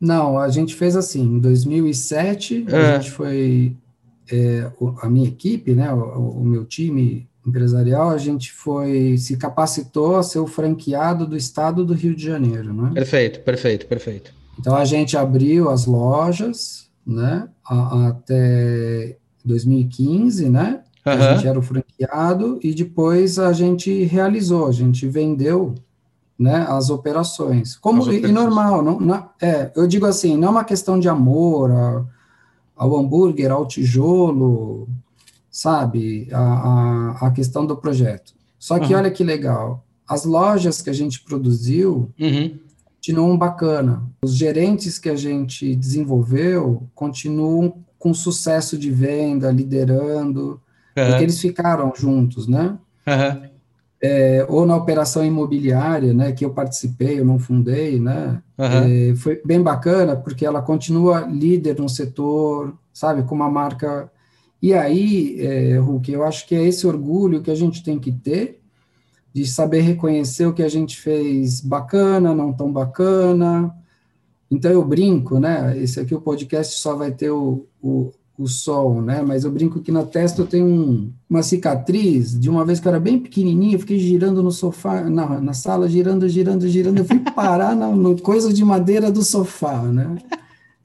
Não, a gente fez assim, em 2007, é. a gente foi, é, a minha equipe, né, o, o, meu time empresarial, a gente foi, se capacitou a ser o franqueado do estado do Rio de Janeiro, né? Perfeito, perfeito, perfeito. Então, a gente abriu as lojas, né, a, até 2015, né, uhum. a gente era o franqueado, e depois a gente realizou, a gente vendeu né, as operações. Como, as operações. E, normal, não, não, é, eu digo assim, não é uma questão de amor a, ao hambúrguer, ao tijolo, sabe, a, a, a questão do projeto. Só que uhum. olha que legal, as lojas que a gente produziu uhum. Continuam bacana. Os gerentes que a gente desenvolveu continuam com sucesso de venda, liderando, uhum. porque eles ficaram juntos, né? Uhum é, ou na operação imobiliária, né, que eu participei, eu não fundei, né, uhum. é, foi bem bacana, porque ela continua líder no setor, sabe, com uma marca, e aí, é, Hulk, eu acho que é esse orgulho que a gente tem que ter, de saber reconhecer o que a gente fez bacana, não tão bacana, então eu brinco, né, esse aqui o podcast só vai ter o, o o sol, né? Mas eu brinco que na testa eu tenho um, uma cicatriz de uma vez que eu era bem pequenininho, eu fiquei girando no sofá, na, na sala, girando, girando, girando, eu fui parar na, no coisa de madeira do sofá, né?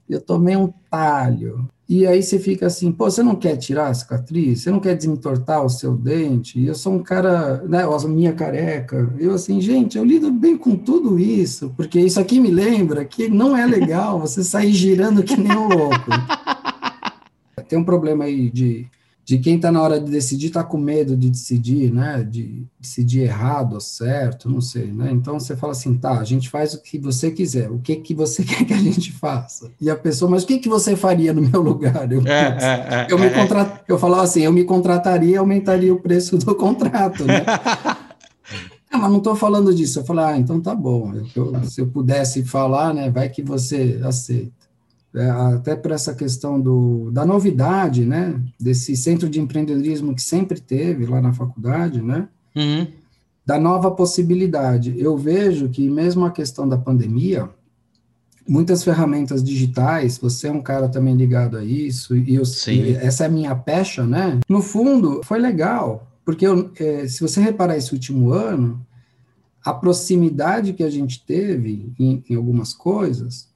Eu tomei um talho. E aí você fica assim, pô, você não quer tirar a cicatriz? Você não quer desentortar o seu dente? Eu sou um cara, né, a minha careca. Eu assim, gente, eu lido bem com tudo isso, porque isso aqui me lembra que não é legal você sair girando que nem um louco. (laughs) Tem um problema aí de de quem está na hora de decidir está com medo de decidir, né? De decidir errado ou certo, não sei, né? Então você fala assim, tá, a gente faz o que você quiser, o que que você (laughs) quer que a gente faça? E a pessoa, mas o que que você faria no meu lugar? Eu, é, é, é, eu me é, é. contrat... eu falava assim, eu me contrataria e aumentaria o preço do contrato, né? (laughs) Ah, mas não estou falando disso. Eu falei, ah, então tá bom. Eu, se eu pudesse falar, né, vai que você aceita é, até por essa questão do, da novidade, né, desse centro de empreendedorismo que sempre teve lá na faculdade, né, uhum. da nova possibilidade. Eu vejo que mesmo a questão da pandemia, muitas ferramentas digitais, você é um cara também ligado a isso, e, eu, e essa é a minha pecha, né, no fundo, foi legal, porque eu, é, se você reparar esse último ano, a proximidade que a gente teve em, em algumas coisas,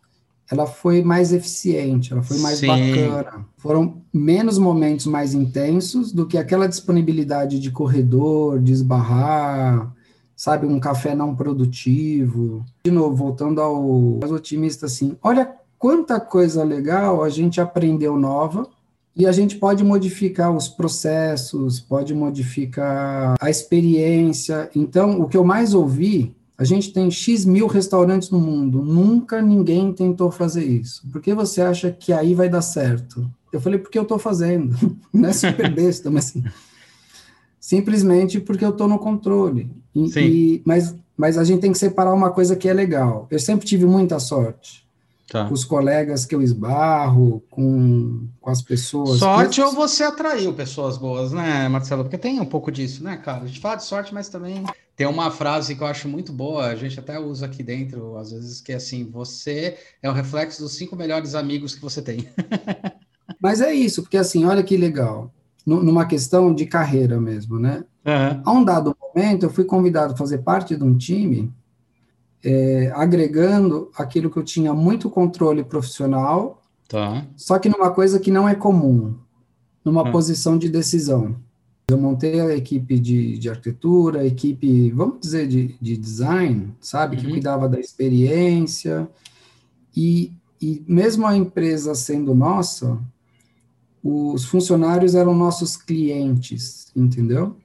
ela foi mais eficiente, ela foi mais Sim. bacana. Foram menos momentos mais intensos do que aquela disponibilidade de corredor, de esbarrar, sabe, um café não produtivo. De novo, voltando ao mais otimista, assim, olha quanta coisa legal a gente aprendeu nova e a gente pode modificar os processos, pode modificar a experiência. Então, o que eu mais ouvi a gente tem X mil restaurantes no mundo, nunca ninguém tentou fazer isso. Por que você acha que aí vai dar certo? Eu falei, porque eu estou fazendo. (laughs) Não é super (laughs) besta, mas assim, simplesmente porque eu estou no controle. E, e, mas, mas a gente tem que separar uma coisa que é legal. Eu sempre tive muita sorte. Tá. Com os colegas que eu esbarro, com, com as pessoas. Sorte ou você atraiu pessoas boas, né, Marcelo? Porque tem um pouco disso, né, cara? A gente fala de sorte, mas também tem uma frase que eu acho muito boa, a gente até usa aqui dentro, às vezes, que é assim: você é o reflexo dos cinco melhores amigos que você tem. (laughs) Mas é isso, porque assim, olha que legal, numa questão de carreira mesmo, né? Uhum. A um dado momento, eu fui convidado a fazer parte de um time, é, agregando aquilo que eu tinha muito controle profissional, tá. só que numa coisa que não é comum, numa uhum. posição de decisão. Eu montei a equipe de, de arquitetura, a equipe, vamos dizer, de, de design, sabe, uhum. que cuidava da experiência. E, e mesmo a empresa sendo nossa, os funcionários eram nossos clientes, entendeu?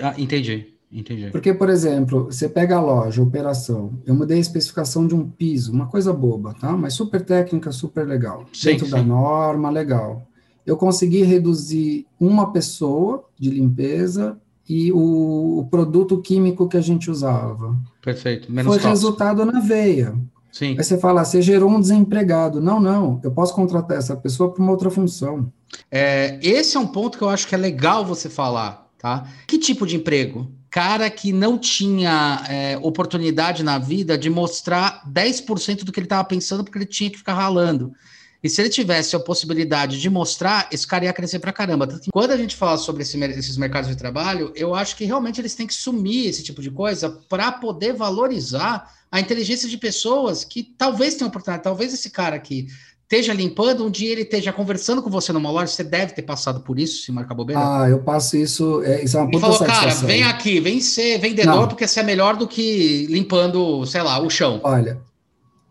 Ah, entendi, entendi. Porque, por exemplo, você pega a loja, a operação, eu mudei a especificação de um piso, uma coisa boba, tá? Mas super técnica, super legal. Sim, Dentro sim. da norma, legal eu consegui reduzir uma pessoa de limpeza e o, o produto químico que a gente usava. Perfeito. Menos Foi tóxico. resultado na veia. Sim. Aí você fala, você gerou um desempregado. Não, não, eu posso contratar essa pessoa para uma outra função. É, esse é um ponto que eu acho que é legal você falar, tá? Que tipo de emprego? Cara que não tinha é, oportunidade na vida de mostrar 10% do que ele estava pensando porque ele tinha que ficar ralando. E se ele tivesse a possibilidade de mostrar, esse cara ia crescer pra caramba. Quando a gente fala sobre esse, esses mercados de trabalho, eu acho que realmente eles têm que sumir esse tipo de coisa para poder valorizar a inteligência de pessoas que talvez tenham oportunidade. Talvez esse cara aqui esteja limpando, um dia ele esteja conversando com você numa loja, você deve ter passado por isso, se marcar bobeira. Ah, eu passo isso, é, isso é uma puta falou, cara, vem aqui, vem ser vendedor, Não. porque você é melhor do que limpando, sei lá, o chão. Olha,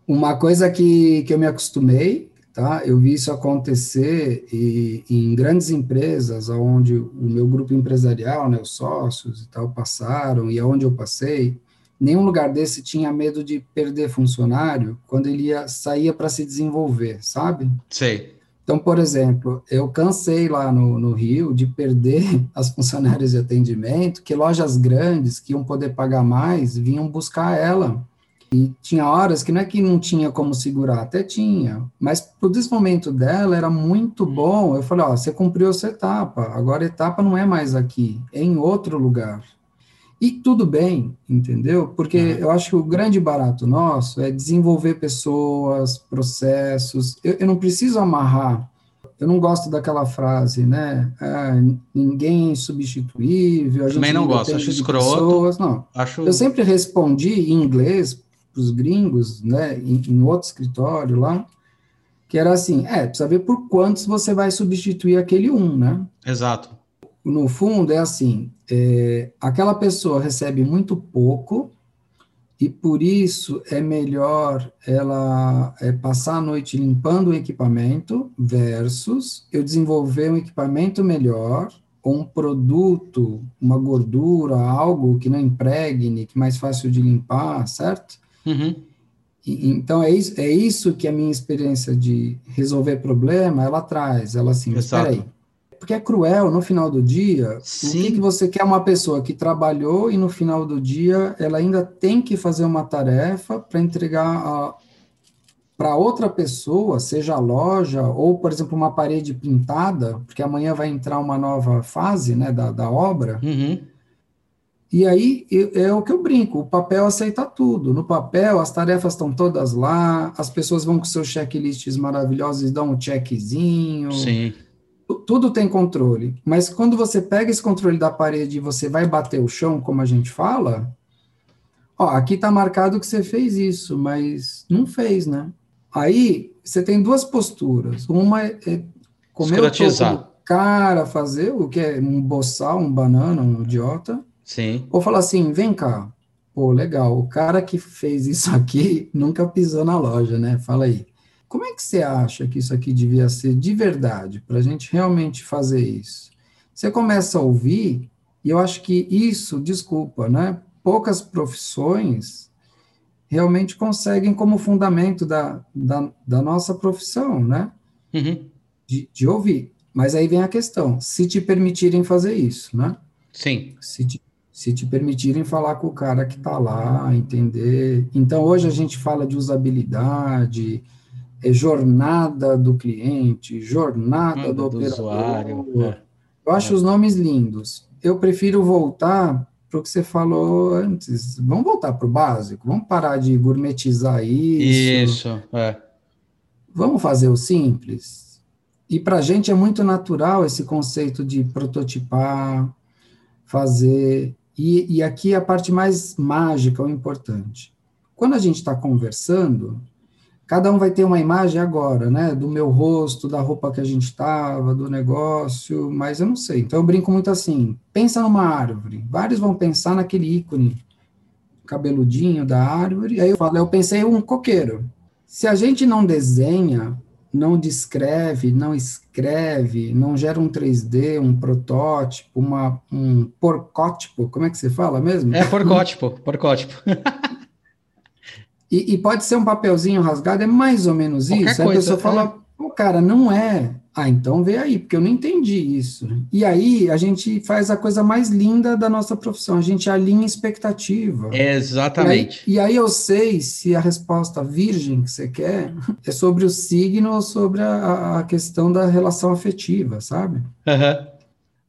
uma coisa que, que eu me acostumei Tá? Eu vi isso acontecer e, em grandes empresas, onde o meu grupo empresarial, né, os sócios e tal, passaram, e aonde eu passei, nenhum lugar desse tinha medo de perder funcionário quando ele ia, saía para se desenvolver, sabe? Sei. Então, por exemplo, eu cansei lá no, no Rio de perder (laughs) as funcionárias de atendimento, que lojas grandes que iam poder pagar mais vinham buscar ela e tinha horas que não é que não tinha como segurar, até tinha, mas para o desenvolvimento dela era muito bom. Eu falei: Ó, você cumpriu essa etapa, agora a etapa não é mais aqui, é em outro lugar. E tudo bem, entendeu? Porque uhum. eu acho que o grande barato nosso é desenvolver pessoas, processos. Eu, eu não preciso amarrar. Eu não gosto daquela frase, né? Ah, ninguém é insubstituível. Também não gosto, acho escroto. Pessoas. Não. Acho... Eu sempre respondi em inglês para os gringos, né, em, em, outro escritório lá, Que era assim, é, precisa ver por quantos você vai substituir aquele um, né? Exato. No fundo, é assim, é, aquela pessoa recebe muito pouco, e por isso é melhor ela é, passar a noite limpando o equipamento versus eu desenvolver um equipamento melhor ou um produto, uma gordura, algo que não impregne, que é mais fácil de limpar, certo? Uhum. E, então é isso, é isso que a minha experiência de resolver problema ela traz. Ela assim, espera aí, porque é cruel no final do dia. Sim. O que, que você quer uma pessoa que trabalhou e no final do dia ela ainda tem que fazer uma tarefa para entregar para outra pessoa, seja a loja ou, por exemplo, uma parede pintada, porque amanhã vai entrar uma nova fase né, da, da obra. Uhum. E aí é o que eu brinco, o papel aceita tudo. No papel, as tarefas estão todas lá, as pessoas vão com seus checklists maravilhosos e dão um checkzinho. Sim tudo tem controle, mas quando você pega esse controle da parede e você vai bater o chão, como a gente fala, ó, aqui está marcado que você fez isso, mas não fez, né? Aí você tem duas posturas. Uma é comer o cara fazer o que é um boçal, um banana, um idiota. Sim. Ou falar assim, vem cá, pô, legal, o cara que fez isso (laughs) aqui nunca pisou na loja, né? Fala aí. Como é que você acha que isso aqui devia ser de verdade, para a gente realmente fazer isso? Você começa a ouvir, e eu acho que isso, desculpa, né? Poucas profissões realmente conseguem como fundamento da, da, da nossa profissão, né? Uhum. De, de, ouvir. Mas aí vem a questão, se te permitirem fazer isso, né? Sim. Se te, se te permitirem falar com o cara que está lá, entender. Então, hoje a gente fala de usabilidade, é jornada do cliente, jornada do, do operador. Usuário, é. Eu acho é. os nomes lindos. Eu prefiro voltar para o que você falou antes. Vamos voltar para o básico, vamos parar de gourmetizar isso. Isso, é. Vamos fazer o simples. E para a gente é muito natural esse conceito de prototipar, fazer. E, e aqui a parte mais mágica, o importante. Quando a gente está conversando, cada um vai ter uma imagem agora, né, do meu rosto, da roupa que a gente estava, do negócio, mas eu não sei. Então eu brinco muito assim: pensa numa árvore. Vários vão pensar naquele ícone cabeludinho da árvore. Aí eu falo, eu pensei um coqueiro. Se a gente não desenha, não descreve, não escreve, não gera um 3D, um protótipo, uma, um porcótipo, como é que você fala mesmo? É porcótipo, porcótipo. E, e, pode ser um papelzinho rasgado, é mais ou menos Qualquer isso. Aí a pessoa é. fala, pô, cara, não é. Ah, então vê aí, porque eu não entendi isso. E aí a gente faz a coisa mais linda da nossa profissão, a gente alinha expectativa. Exatamente. E aí, e aí eu sei se a resposta virgem que você quer é sobre o signo ou sobre a, a questão da relação afetiva, sabe? Uhum.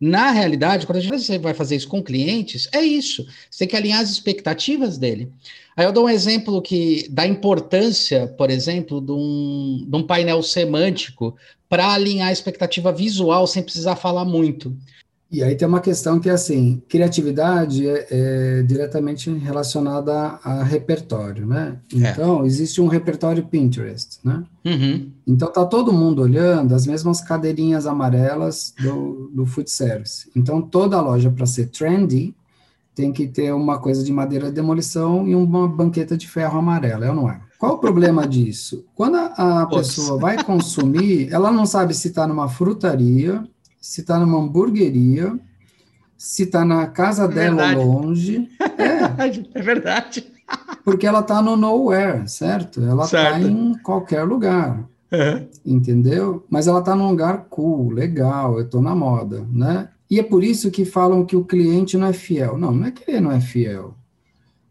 Na realidade, quando gente vai fazer isso com clientes, é isso. Você tem que alinhar as expectativas dele. Aí eu dou um exemplo que da importância, por exemplo, de um, de um painel semântico para alinhar a expectativa visual sem precisar falar muito. E aí tem uma questão que é assim, criatividade é, é diretamente relacionada a, a, repertório, né? É. Então, é. existe um repertório Pinterest, né? Uhum. Então, tá todo mundo olhando as mesmas cadeirinhas amarelas do, do food service. Então, toda loja, para ser trendy, tem que ter uma coisa de madeira de demolição e uma banqueta de ferro amarela, é ou não é? Qual o problema disso? Quando a, a pessoa vai consumir, ela não sabe se está numa frutaria, se está numa hamburgueria, se está na casa é dela verdade. longe. (laughs) É, é verdade. Porque ela está no nowhere, certo? Ela está em qualquer lugar. Uhum. Entendeu? Mas ela está num lugar cool, legal, eu estou na moda, né? E é por isso que falam que o cliente não é fiel. Não, não é que ele não é fiel.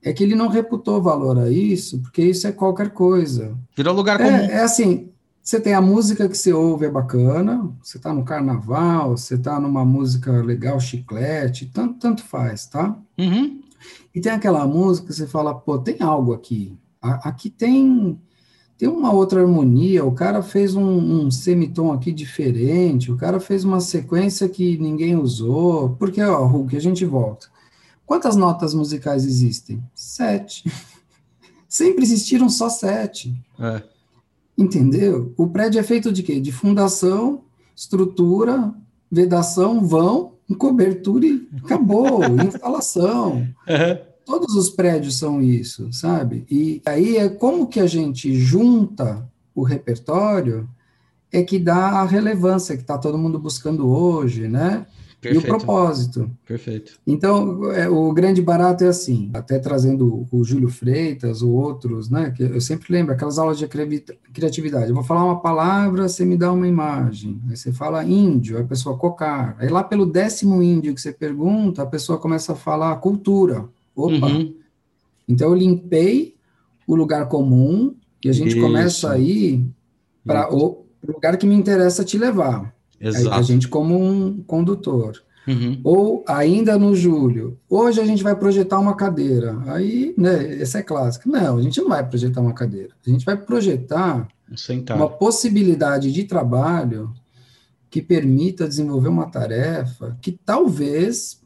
É que ele não reputou valor a isso, porque isso é qualquer coisa. Virou lugar é, comum. É assim, você tem a música que você ouve, é bacana, você está no carnaval, você está numa música legal, chiclete, tanto, tanto faz, tá? Uhum. E tem aquela música que você fala, pô, tem algo aqui. Aqui tem tem uma outra harmonia, o cara fez um, um, semitom aqui diferente, o cara fez uma sequência que ninguém usou, porque, ó, Hulk, a gente volta. Quantas notas musicais existem? Sete. (laughs) Sempre existiram só sete. É. Entendeu? O prédio é feito de quê? De fundação, estrutura, vedação, vão, cobertura e acabou, (laughs) instalação. Uhum. Todos os prédios são isso, sabe? E aí é como que a gente junta o repertório é que dá a relevância que está todo mundo buscando hoje, né? Perfeito. E o propósito. Perfeito. Então, é, o grande barato é assim, até trazendo o Júlio Freitas ou outros, né? Que eu sempre lembro, aquelas aulas de criatividade. Eu vou falar uma palavra, você me dá uma imagem. Aí você fala índio, a pessoa cocar. Aí lá pelo décimo índio que você pergunta, a pessoa começa a falar cultura. Opa! Uhum. Então, eu limpei o lugar comum e a gente Isso. começa a ir para o lugar que me interessa te levar. Exato. A gente como um condutor. Uhum. Ou ainda no julho, hoje a gente vai projetar uma cadeira. Aí, né, essa é clássica. Não, a gente não vai projetar uma cadeira. A gente vai projetar Sentar. uma possibilidade de trabalho que permita desenvolver uma tarefa que talvez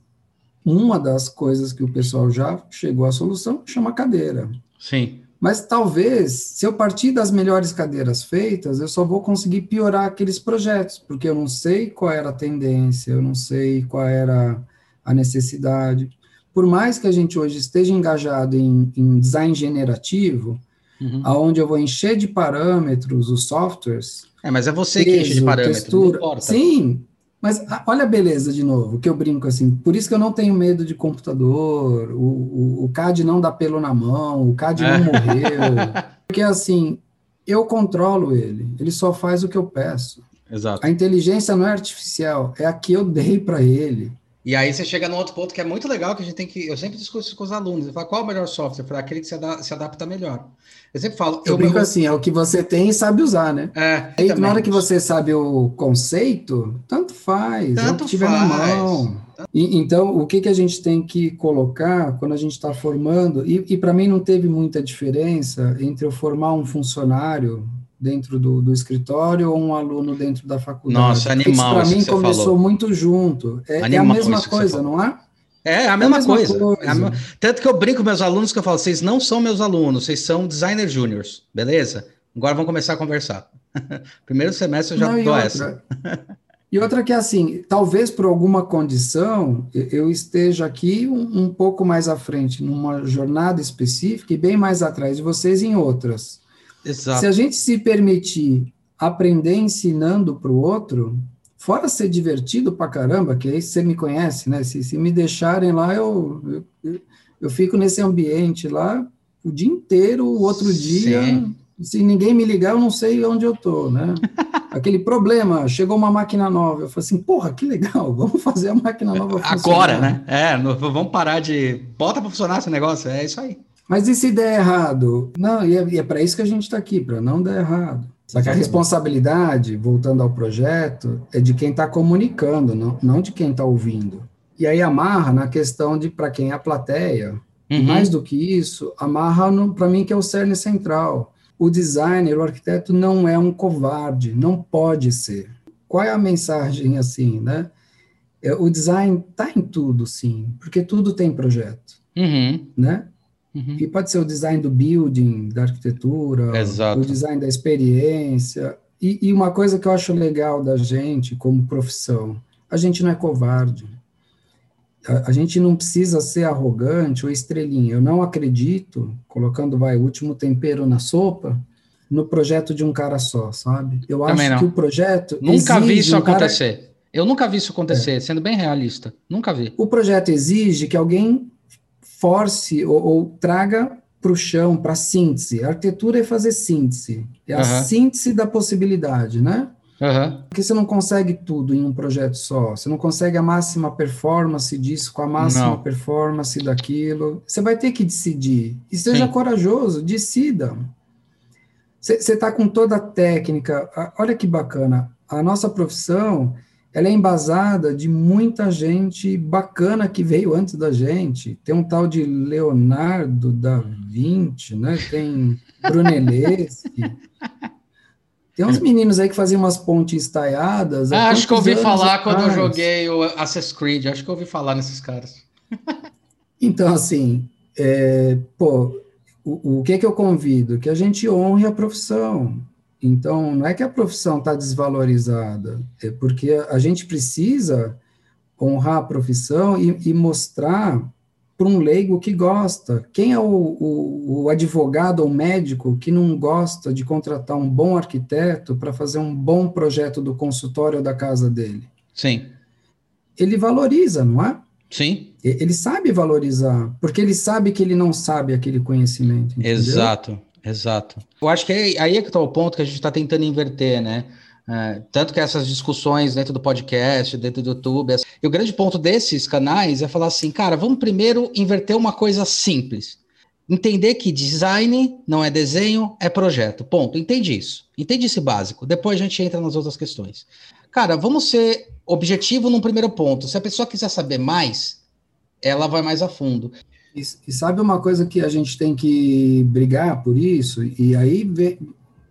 uma das coisas que o pessoal já chegou à solução chama cadeira. Sim. Mas talvez, se eu partir das melhores cadeiras feitas, eu só vou conseguir piorar aqueles projetos, porque eu não sei qual era a tendência, eu não sei qual era a necessidade. Por mais que a gente hoje esteja engajado em, em design generativo, uhum. aonde eu vou encher de parâmetros os softwares. É, mas é você peso, que enche de parâmetros. Textura. Sim, mas ah, olha a beleza de novo, que eu brinco assim. Por isso que eu não tenho medo de computador. O, o, o CAD não dá pelo na mão, o CAD não é. morreu. (laughs) Porque assim, eu controlo ele. Ele só faz o que eu peço. Exato. A inteligência não é artificial, é a que eu dei para ele. E aí você chega num outro ponto que é muito legal, que a gente tem que. Eu sempre discuto isso com os alunos. Eu falo, qual é o melhor software? Para aquele que se, adapta, se adapta melhor. Eu sempre falo. Eu, eu brinco assim, é o que você tem e sabe usar, né? É. Aí, na hora que você sabe o conceito, tanto faz, tanto é o que tiver faz. na mão. E, então, o que, que a gente tem que colocar quando a gente está formando, e, e para mim não teve muita diferença entre eu formar um funcionário dentro do, do escritório ou um aluno dentro da faculdade. Nossa, animal. Para mim começou falou. muito junto. É, é a mesma coisa, não é? É, a mesma, é a mesma coisa. coisa. É a. Tanto que eu brinco com meus alunos que eu falo, vocês não são meus alunos, vocês são designer júniors, beleza? Agora vamos começar a conversar. (laughs) Primeiro semestre eu já não, dou outra, essa. e outra que é assim, talvez por alguma condição eu esteja aqui um, um, pouco mais à frente, numa jornada específica e bem mais atrás de vocês em outras. Exato. Se a gente se permitir aprender ensinando para o outro, Fora ser divertido pra caramba, que aí você me conhece, né? Se, se me deixarem lá, eu, eu, eu fico nesse ambiente lá o dia inteiro, o outro Sim. dia. Se ninguém me ligar, eu não sei onde eu tô, né? (laughs) Aquele problema, chegou uma máquina nova. Eu falei assim, porra, que legal, (laughs) vamos fazer a máquina nova funcionar. Agora, né? É, vamos parar de. Bota para funcionar esse negócio, é isso aí. Mas e se der errado? Não, e é, é para isso que a gente está aqui, para não dar errado. Só que a responsabilidade, voltando ao projeto, é de quem está comunicando, não, não de quem está ouvindo. E aí amarra na questão de para quem é a plateia. Uhum. Mais do que isso, amarra para mim que é o cerne central. O designer, o arquiteto não é um covarde, não pode ser. Qual é a mensagem assim, né? É, o design está em tudo, sim, porque tudo tem projeto, uhum. né? Uhum. E pode ser o design do building, da arquitetura, Exato. o design da experiência. E, e, uma coisa que eu acho legal da gente como profissão, a gente não é covarde. A, a, gente não precisa ser arrogante ou estrelinha. Eu não acredito, colocando vai o último tempero na sopa, no projeto de um cara só, sabe? Eu acho que o projeto nunca vi isso um acontecer. Cara... Eu nunca vi isso acontecer, é. sendo bem realista. Nunca vi. O projeto exige que alguém force ou, ou traga para o chão, para a síntese. A arquitetura é fazer síntese, é a uhum. síntese da possibilidade, né? Uhum. Porque você não consegue tudo em um projeto só. Você não consegue a máxima performance disso com a máxima não. performance daquilo. Você vai ter que decidir. E seja Sim. corajoso, decida. Você está com toda a técnica. Olha que bacana. A nossa profissão ela é embasada de muita gente bacana que veio antes da gente. Tem um tal de Leonardo da Vinci, né? Tem Brunelleschi. (laughs) Tem uns meninos aí que faziam umas pontes estaiadas. Ah, acho que eu ouvi falar atrás. quando eu joguei o Assassin's Creed. Acho que eu ouvi falar nesses caras. então, assim, é, pô, o, o que, que eu convido? Que a gente honre a profissão Então, não é que a profissão está desvalorizada, é porque a gente precisa honrar a profissão e, e mostrar para um leigo que gosta. Quem é o, o, o, advogado ou médico que não gosta de contratar um bom arquiteto para fazer um bom projeto do consultório ou da casa dele? Sim. Ele valoriza, não é? Sim. Ele sabe valorizar, porque ele sabe que ele não sabe aquele conhecimento. Entendeu? Exato, exato. Eu acho que é, aí é que está o ponto que a gente está tentando inverter, né? É, tanto que essas discussões dentro do podcast, dentro do YouTube, e o grande ponto desses canais é falar assim, cara, vamos primeiro inverter uma coisa simples. Entender que design não é desenho, é projeto. Ponto. Entende isso. Entende esse básico. Depois a gente entra nas outras questões. Cara, vamos ser objetivo num primeiro ponto. Se a pessoa quiser saber mais, ela vai mais a fundo. E, e sabe uma coisa que a gente tem que brigar por isso? E aí vem,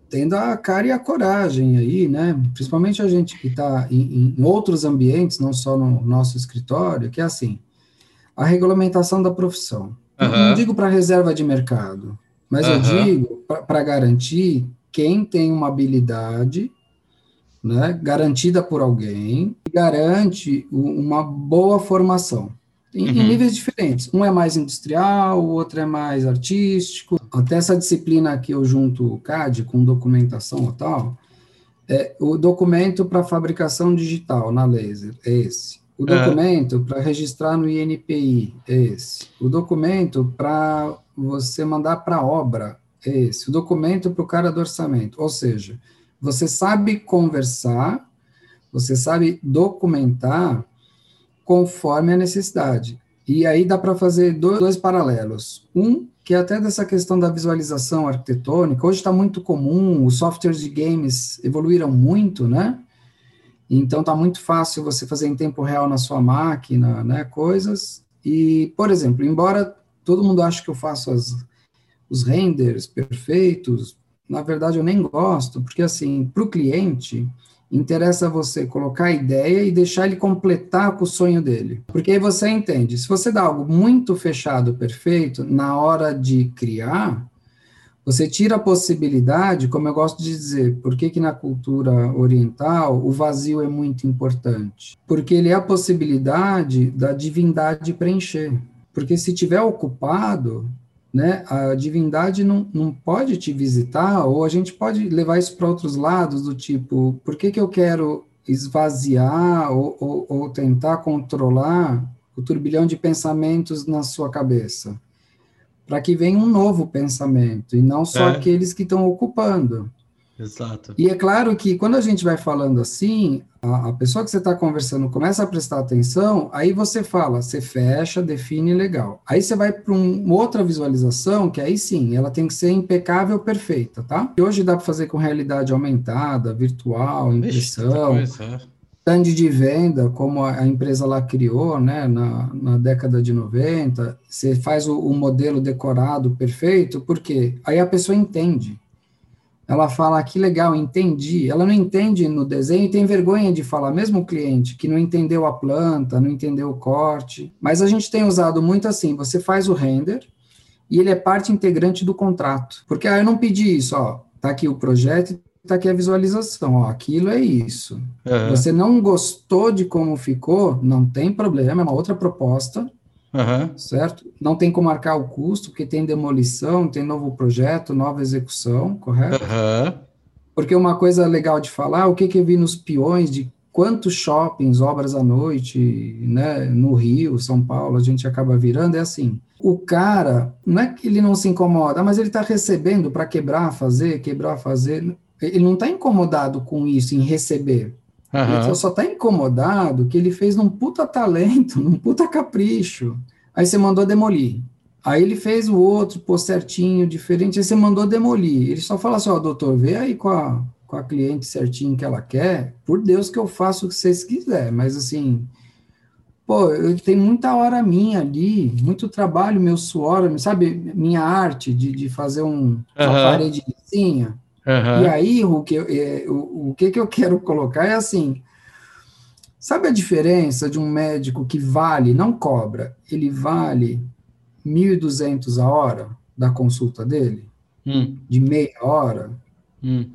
tendo a cara e a coragem aí, né? Principalmente a gente que está em, em, outros ambientes, não só no nosso escritório, que é assim, a regulamentação da profissão. Uhum. Não digo para reserva de mercado, mas uhum. eu digo para garantir quem tem uma habilidade né, garantida por alguém, garante uma boa formação. Em, uhum. em, níveis diferentes. Um é mais industrial, o outro é mais artístico. Até essa disciplina que eu junto o CAD com documentação ou tal, é o documento para fabricação digital na laser, é esse. O é. documento para registrar no INPI, é esse. O documento para você mandar para obra, é esse. O documento para o cara do orçamento. Ou seja, você sabe conversar, você sabe documentar conforme a necessidade. E aí dá para fazer dois, dois, paralelos. Um, que é até dessa questão da visualização arquitetônica, hoje está muito comum, os softwares de games evoluíram muito, né? Então está muito fácil você fazer em tempo real na sua máquina, né? Coisas. E, por exemplo, embora todo mundo ache que eu faço as, os renders perfeitos, na verdade eu nem gosto, porque assim, para o cliente, interessa você colocar a ideia e deixar ele completar com o sonho dele. Porque aí você entende, se você dá algo muito fechado, perfeito, na hora de criar, você tira a possibilidade, como eu gosto de dizer, por que, que na cultura oriental o vazio é muito importante? Porque ele é a possibilidade da divindade preencher. Porque se tiver ocupado, né? A divindade não, não pode te visitar, ou a gente pode levar isso para outros lados, do tipo, por que, que eu quero esvaziar ou, ou, ou tentar controlar o turbilhão de pensamentos na sua cabeça? Para que venha um novo pensamento, e não só é. aqueles que estão ocupando. Exato. E é claro que quando a gente vai falando assim, a, a pessoa que você está conversando começa a prestar atenção, aí você fala, você fecha, define legal. Aí você vai para um, uma outra visualização, que aí sim, ela tem que ser impecável, perfeita, tá? E hoje dá para fazer com realidade aumentada, virtual, impressão. Vixe, é. stand de venda, como a, a, empresa lá criou, né, na, na década de 90, você faz o, o modelo decorado perfeito, porque aí a pessoa entende ela fala que legal, entendi. Ela não entende no desenho e tem vergonha de falar, mesmo o cliente que não entendeu a planta, não entendeu o corte. Mas a gente tem usado muito assim: você faz o render e ele é parte integrante do contrato. Porque ah, eu não pedi isso, ó, tá aqui o projeto, tá aqui a visualização, ó, aquilo é isso. Uhum. Você não gostou de como ficou, não tem problema, é uma outra proposta Uhum. Certo? Não tem como marcar o custo, porque tem demolição, tem novo projeto, nova execução, correto? Uhum. Porque uma coisa legal de falar, o que, que eu vi nos peões de quantos shoppings, obras à noite, né, no Rio, São Paulo, a gente acaba virando, é assim, o cara, não é que ele não se incomoda, mas ele está recebendo para quebrar, fazer, quebrar, fazer, ele não está incomodado com isso, em receber, Uhum. Ele só tá incomodado que ele fez num puta talento, num (laughs) puta capricho. Aí você mandou demolir. Aí ele fez o outro, pô, certinho, diferente, aí você mandou demolir. Ele só fala assim, ó, doutor, vê aí com a, com a cliente certinho que ela quer, por Deus que eu faço o que vocês quiserem, mas assim, pô, eu tenho muita hora minha ali, muito trabalho, meu suor, sabe, minha arte de, de fazer um, uhum. uma paredezinha, Uhum. E aí, o que, é, o, o que, que eu quero colocar é assim: sabe a diferença de um médico que vale, não cobra, ele vale 1.200 a hora da consulta dele? Hum. De meia hora? Hum.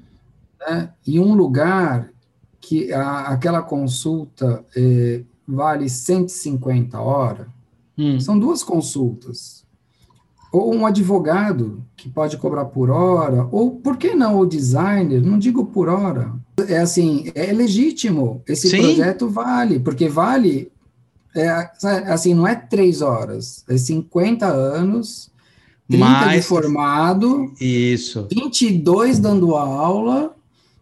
né? e um lugar que a, aquela consulta é, vale 150 horas, hum. são duas consultas. Ou um advogado que pode cobrar por hora, ou por que não o designer? Não digo por hora. É assim, é legítimo. Esse Sim. projeto vale, porque vale, é, assim, não é três horas, é 50 anos, 30 mais, de formado, isso. 22 dando aula,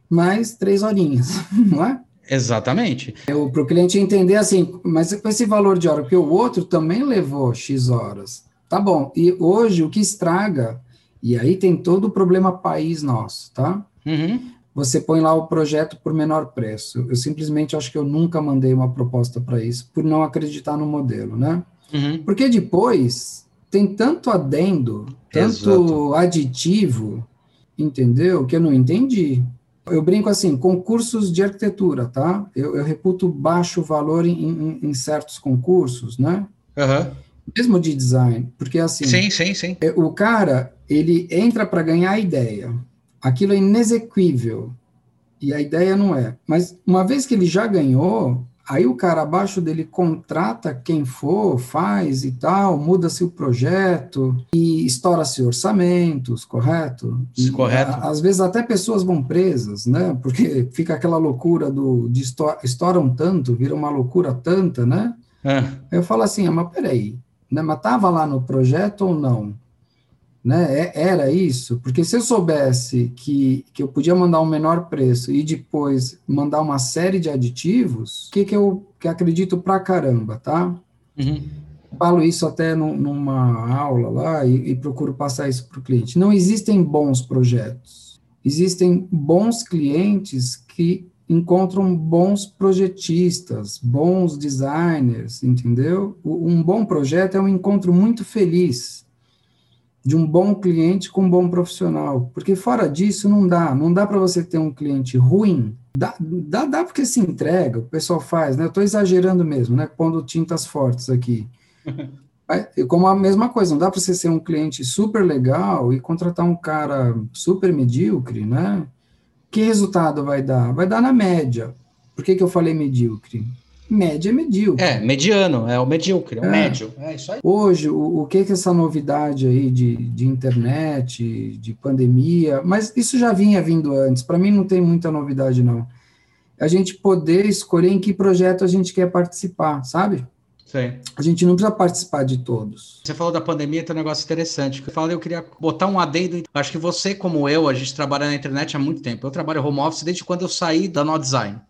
mais três horinhas, (laughs) não é? Exatamente. Para o cliente entender assim, mas com esse valor de hora, porque o outro também levou X horas. Tá bom. E hoje o que estraga, e aí tem todo o problema país nosso, tá? Uhum. Você põe lá o projeto por menor preço. Eu simplesmente acho que eu nunca mandei uma proposta para isso, por não acreditar no modelo, né? Uhum. Porque depois tem tanto adendo, tanto Exato. aditivo, entendeu? Que eu não entendi. Eu brinco assim, concursos de arquitetura, tá? Eu, eu reputo baixo valor em, em, em certos concursos, né? Uhum. Mesmo de design, porque assim... Sim, sim, sim. É, o cara, ele entra para ganhar a ideia. Aquilo é inexequível. E a ideia não é. Mas uma vez que ele já ganhou, Aí o cara abaixo dele contrata quem for, faz e tal, muda-se o projeto e estoura-se orçamentos, correto? E, correto. A, às vezes até pessoas vão presas, né? Porque fica aquela loucura do de estouram tanto, vira uma loucura tanta, né? É. Eu falo assim, ah, mas peraí, né? Mas estava lá no projeto ou não? né? É, era isso, porque se eu soubesse que, que eu podia mandar um menor preço e depois mandar uma série de aditivos, o que, que eu que acredito pra caramba, tá? Uhum. Falo isso até no, numa aula lá e, e procuro passar isso para o cliente. Não existem bons projetos, existem bons clientes que encontram bons projetistas, bons designers, entendeu? Um bom projeto é um encontro muito feliz de um bom cliente com um bom profissional. Porque fora disso não dá, não dá para você ter um cliente ruim. Dá, dá, dá porque se entrega, o pessoal faz, né? Eu estou exagerando mesmo, né? Pondo tintas fortes aqui. (laughs) Como a mesma coisa, não dá para você ser um cliente super legal e contratar um cara super medíocre, né? Que resultado vai dar? Vai dar na média. Por que, que eu falei medíocre? média é medíocre. É, mediano, é o medíocre, é o é. médio. É isso aí. Hoje, o, o que que essa novidade aí de, de internet, de pandemia, mas isso já vinha vindo antes, para mim não tem muita novidade, não. A gente poder escolher em que projeto a gente quer participar, sabe? Sim. A gente não precisa participar de todos. Você falou da pandemia, tem um negócio interessante. Eu falei, eu queria botar um adendo. Acho que você, como eu, a gente trabalha na internet há muito tempo. Eu trabalho home office desde quando eu saí da No Design.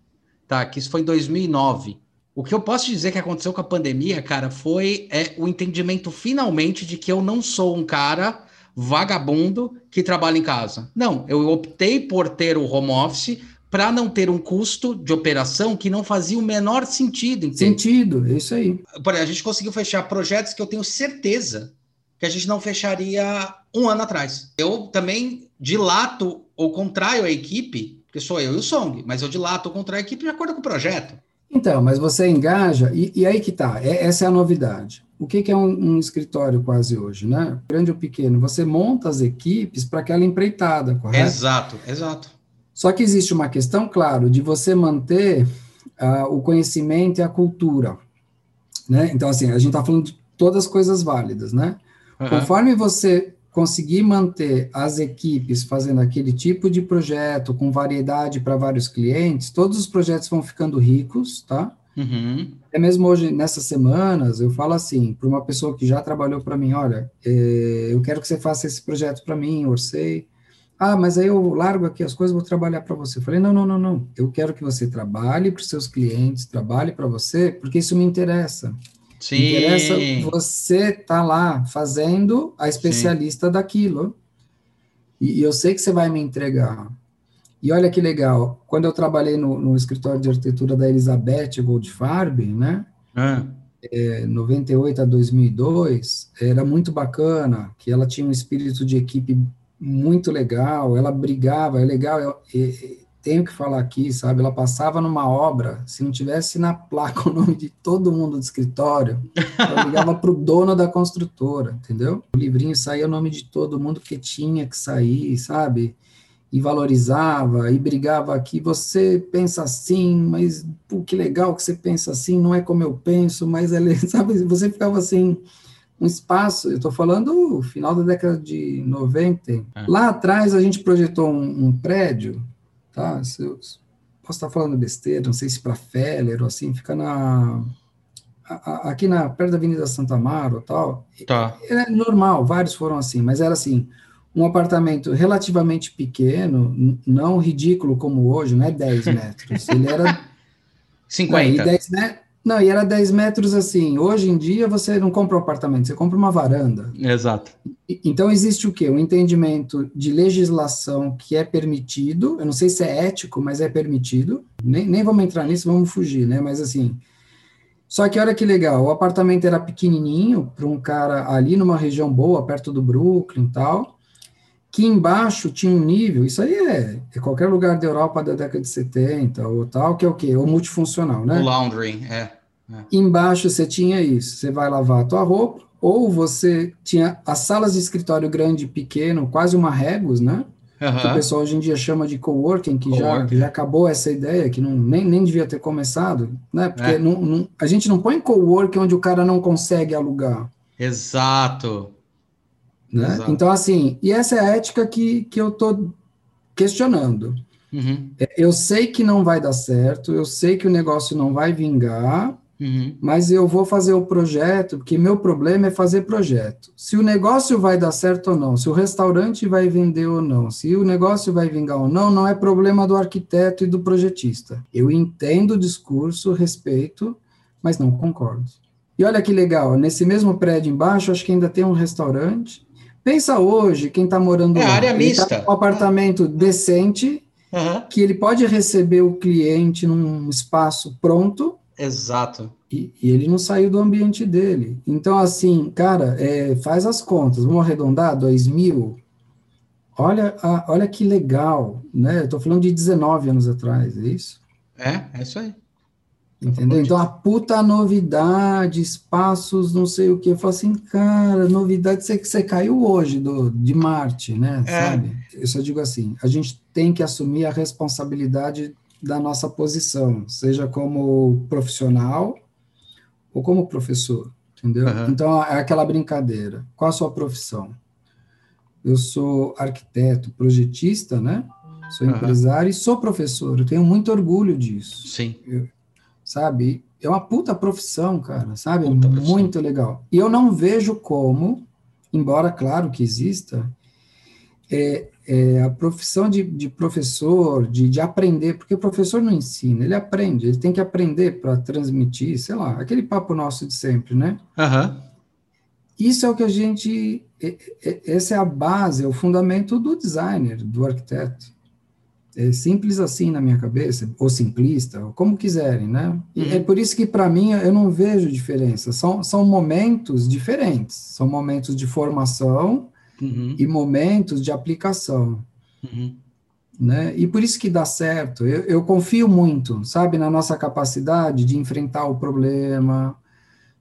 Tá, que isso foi em 2009. O que eu posso dizer que aconteceu com a pandemia, cara, foi é, o entendimento finalmente de que eu não sou um cara vagabundo que trabalha em casa. Não, eu optei por ter o home office para não ter um custo de operação que não fazia o menor sentido. Entende? Sentido, é isso aí. A gente conseguiu fechar projetos que eu tenho certeza que a gente não fecharia um ano atrás. Eu também dilato ou contraio a equipe, porque sou eu e o Song, mas eu dilato ou contraio a equipe de acordo com o projeto. Então, mas você engaja, e, e aí que tá, é, essa é a novidade. O que, que é um, um, escritório quase hoje, né? Grande ou pequeno, você monta as equipes para aquela empreitada, correto? Exato, exato. Só que existe uma questão, claro, de você manter uh, o conhecimento e a cultura, né? Então, assim, a gente está falando de todas as coisas válidas, né? Uhum. Conforme você conseguir manter as equipes fazendo aquele tipo de projeto com variedade para vários clientes, todos os projetos vão ficando ricos, tá? Uhum. Até mesmo hoje, nessas semanas, eu falo assim, para uma pessoa que já trabalhou para mim, olha, é, eu quero que você faça esse projeto para mim, orcei. Ah, mas aí eu largo aqui as coisas, vou trabalhar para você. Eu falei, não, não, não, não. Eu quero que você trabalhe para os seus clientes, trabalhe para você, porque isso me interessa. Sim. Interessa você tá lá fazendo a especialista Sim. daquilo. E, e, eu sei que você vai me entregar. E olha que legal, quando eu trabalhei no, no escritório de arquitetura da Elizabeth Goldfarb, né? Ah. É, 98 a 2002, era muito bacana, que ela tinha um espírito de equipe muito legal, ela brigava, é legal, é, é, tenho que falar aqui, sabe? Ela passava numa obra, se não tivesse na placa (laughs) o nome de todo mundo do escritório, ela ligava para o dono da construtora, entendeu? O livrinho saía o nome de todo mundo que tinha que sair, sabe? e valorizava e brigava aqui, você pensa assim, mas pô, que legal que você pensa assim, não é como eu penso, mas ele, (laughs) sabe, você ficava assim, um espaço, eu estou falando final da década de 90. É. Lá atrás a gente projetou um, um prédio, tá? Se eu, posso estar falando besteira, não sei se para Feller ou assim, fica na aqui na perto da Avenida Santa Amaro, tal. Tá. É normal, vários foram assim, mas era assim, um apartamento relativamente pequeno, não ridículo como hoje, não é 10 (laughs) metros. Ele era 50. Não, e 10 metros, não, e era 10 metros assim. Hoje em dia você não compra um apartamento, você compra uma varanda. Exato. Então existe o quê? Um entendimento de legislação que é permitido. Eu não sei se é ético, mas é permitido. Nem, nem vamos entrar nisso, vamos fugir, né? Mas assim. Só que olha que legal, o apartamento era pequenininho para um cara ali numa região boa, perto do Brooklyn e tal que embaixo tinha um nível, isso aí é, é, qualquer lugar da Europa da década de 70 ou tal, que é o quê? O multifuncional, né? O laundry, é, é. Embaixo você tinha isso, você vai lavar a tua roupa, ou você tinha as salas de escritório grande e pequeno, quase uma Regus, né? Uhum. Que o pessoal hoje em dia chama de coworking, que, já, já acabou essa ideia, que não, nem, nem devia ter começado, né? Porque é. não, não, a gente não põe coworking onde o cara não consegue alugar. Exato. Né? Então, assim, e essa é a ética que, que eu estou questionando. Uhum. É, eu sei que não vai dar certo, eu sei que o negócio não vai vingar, uhum. mas eu vou fazer o projeto, porque meu problema é fazer projeto. Se o negócio vai dar certo ou não, se o restaurante vai vender ou não, se o negócio vai vingar ou não, não é problema do arquiteto e do projetista. Eu entendo o discurso, respeito, mas não concordo. E olha que legal, nesse mesmo prédio embaixo, acho que ainda tem um restaurante, Pensa hoje, quem está morando é, lá, área tá mista. Tá um apartamento decente, uhum. que ele pode receber o cliente num espaço pronto. Exato. E, e ele não saiu do ambiente dele. Então, assim, cara, é, faz as contas. Vamos arredondar, 2 mil. Olha, a, olha que legal, né? Estou falando de 19 anos atrás, é isso? É, é isso aí. Entendeu? Então, a puta novidade, espaços, não sei o que. Eu falo assim, cara, novidade, você, você caiu hoje do, de Marte, né? É. Sabe? Eu só digo assim, a gente tem que assumir a responsabilidade da nossa posição, seja como profissional ou como professor, entendeu? Uhum. Então, é aquela brincadeira. Qual a sua profissão? Eu sou arquiteto, projetista, né? Sou uhum. empresário e sou professor. Eu tenho muito orgulho disso. Sim. Eu, sabe? É uma puta profissão, cara, sabe? Puta Muito profissão. legal. E eu não vejo como, embora claro que exista, é, é a profissão de, de professor, de, de, aprender, porque o professor não ensina, ele aprende, ele tem que aprender para transmitir, sei lá, aquele papo nosso de sempre, né? Uhum. Isso é o que a gente. É, é, essa é a base, é o fundamento do designer, do arquiteto é simples assim na minha cabeça, ou simplista, ou como quiserem, né? E uhum. é por isso que, para mim, eu não vejo diferença. São, são momentos diferentes. São momentos de formação uhum. e momentos de aplicação. Uhum. Né? E por isso que dá certo. Eu, eu confio muito, sabe, na nossa capacidade de enfrentar o problema,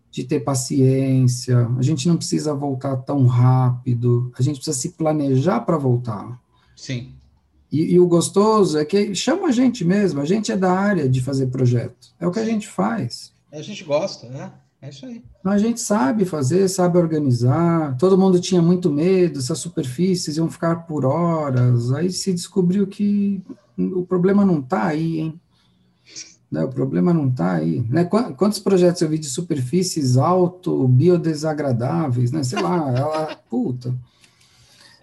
de ter paciência. A gente não precisa voltar tão rápido. A gente precisa se planejar para voltar. Sim. E, e, o gostoso é que chama a gente mesmo, a gente é da área de fazer projeto. É o que a gente faz. A gente gosta, né? É isso aí. A gente sabe fazer, sabe organizar. Todo mundo tinha muito medo, essas superfícies iam ficar por horas. Aí se descobriu que o problema não está aí, hein? Né? O problema não está aí. Né? Quantos projetos eu vi de superfícies auto, biodesagradáveis, né? Sei lá, ela, puta.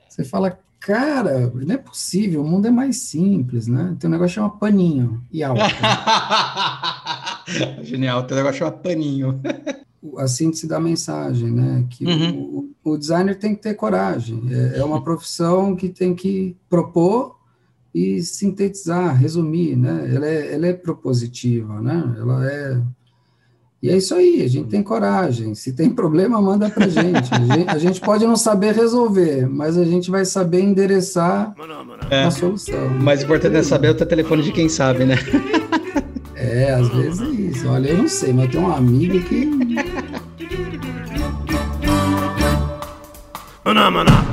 Você fala, cara, não é possível, o mundo é mais simples, né? Tem um negócio chama paninho e álcool. (laughs) Genial, tem um negócio chama paninho. A síntese da mensagem, né? Que uhum. o, o, designer tem que ter coragem. É, é, uma profissão que tem que propor e sintetizar, resumir, né? Ela é, ela é propositiva, né? Ela é e é isso aí, a gente tem coragem. Se tem (laughs) problema, manda para gente. A gente. A gente pode não saber resolver, mas a gente vai saber endereçar é. a solução. O mais importante é saber o teu telefone de quem sabe, né? (laughs) É, às vezes é isso. Olha, eu não sei, mas tem um amigo que. Maná, maná.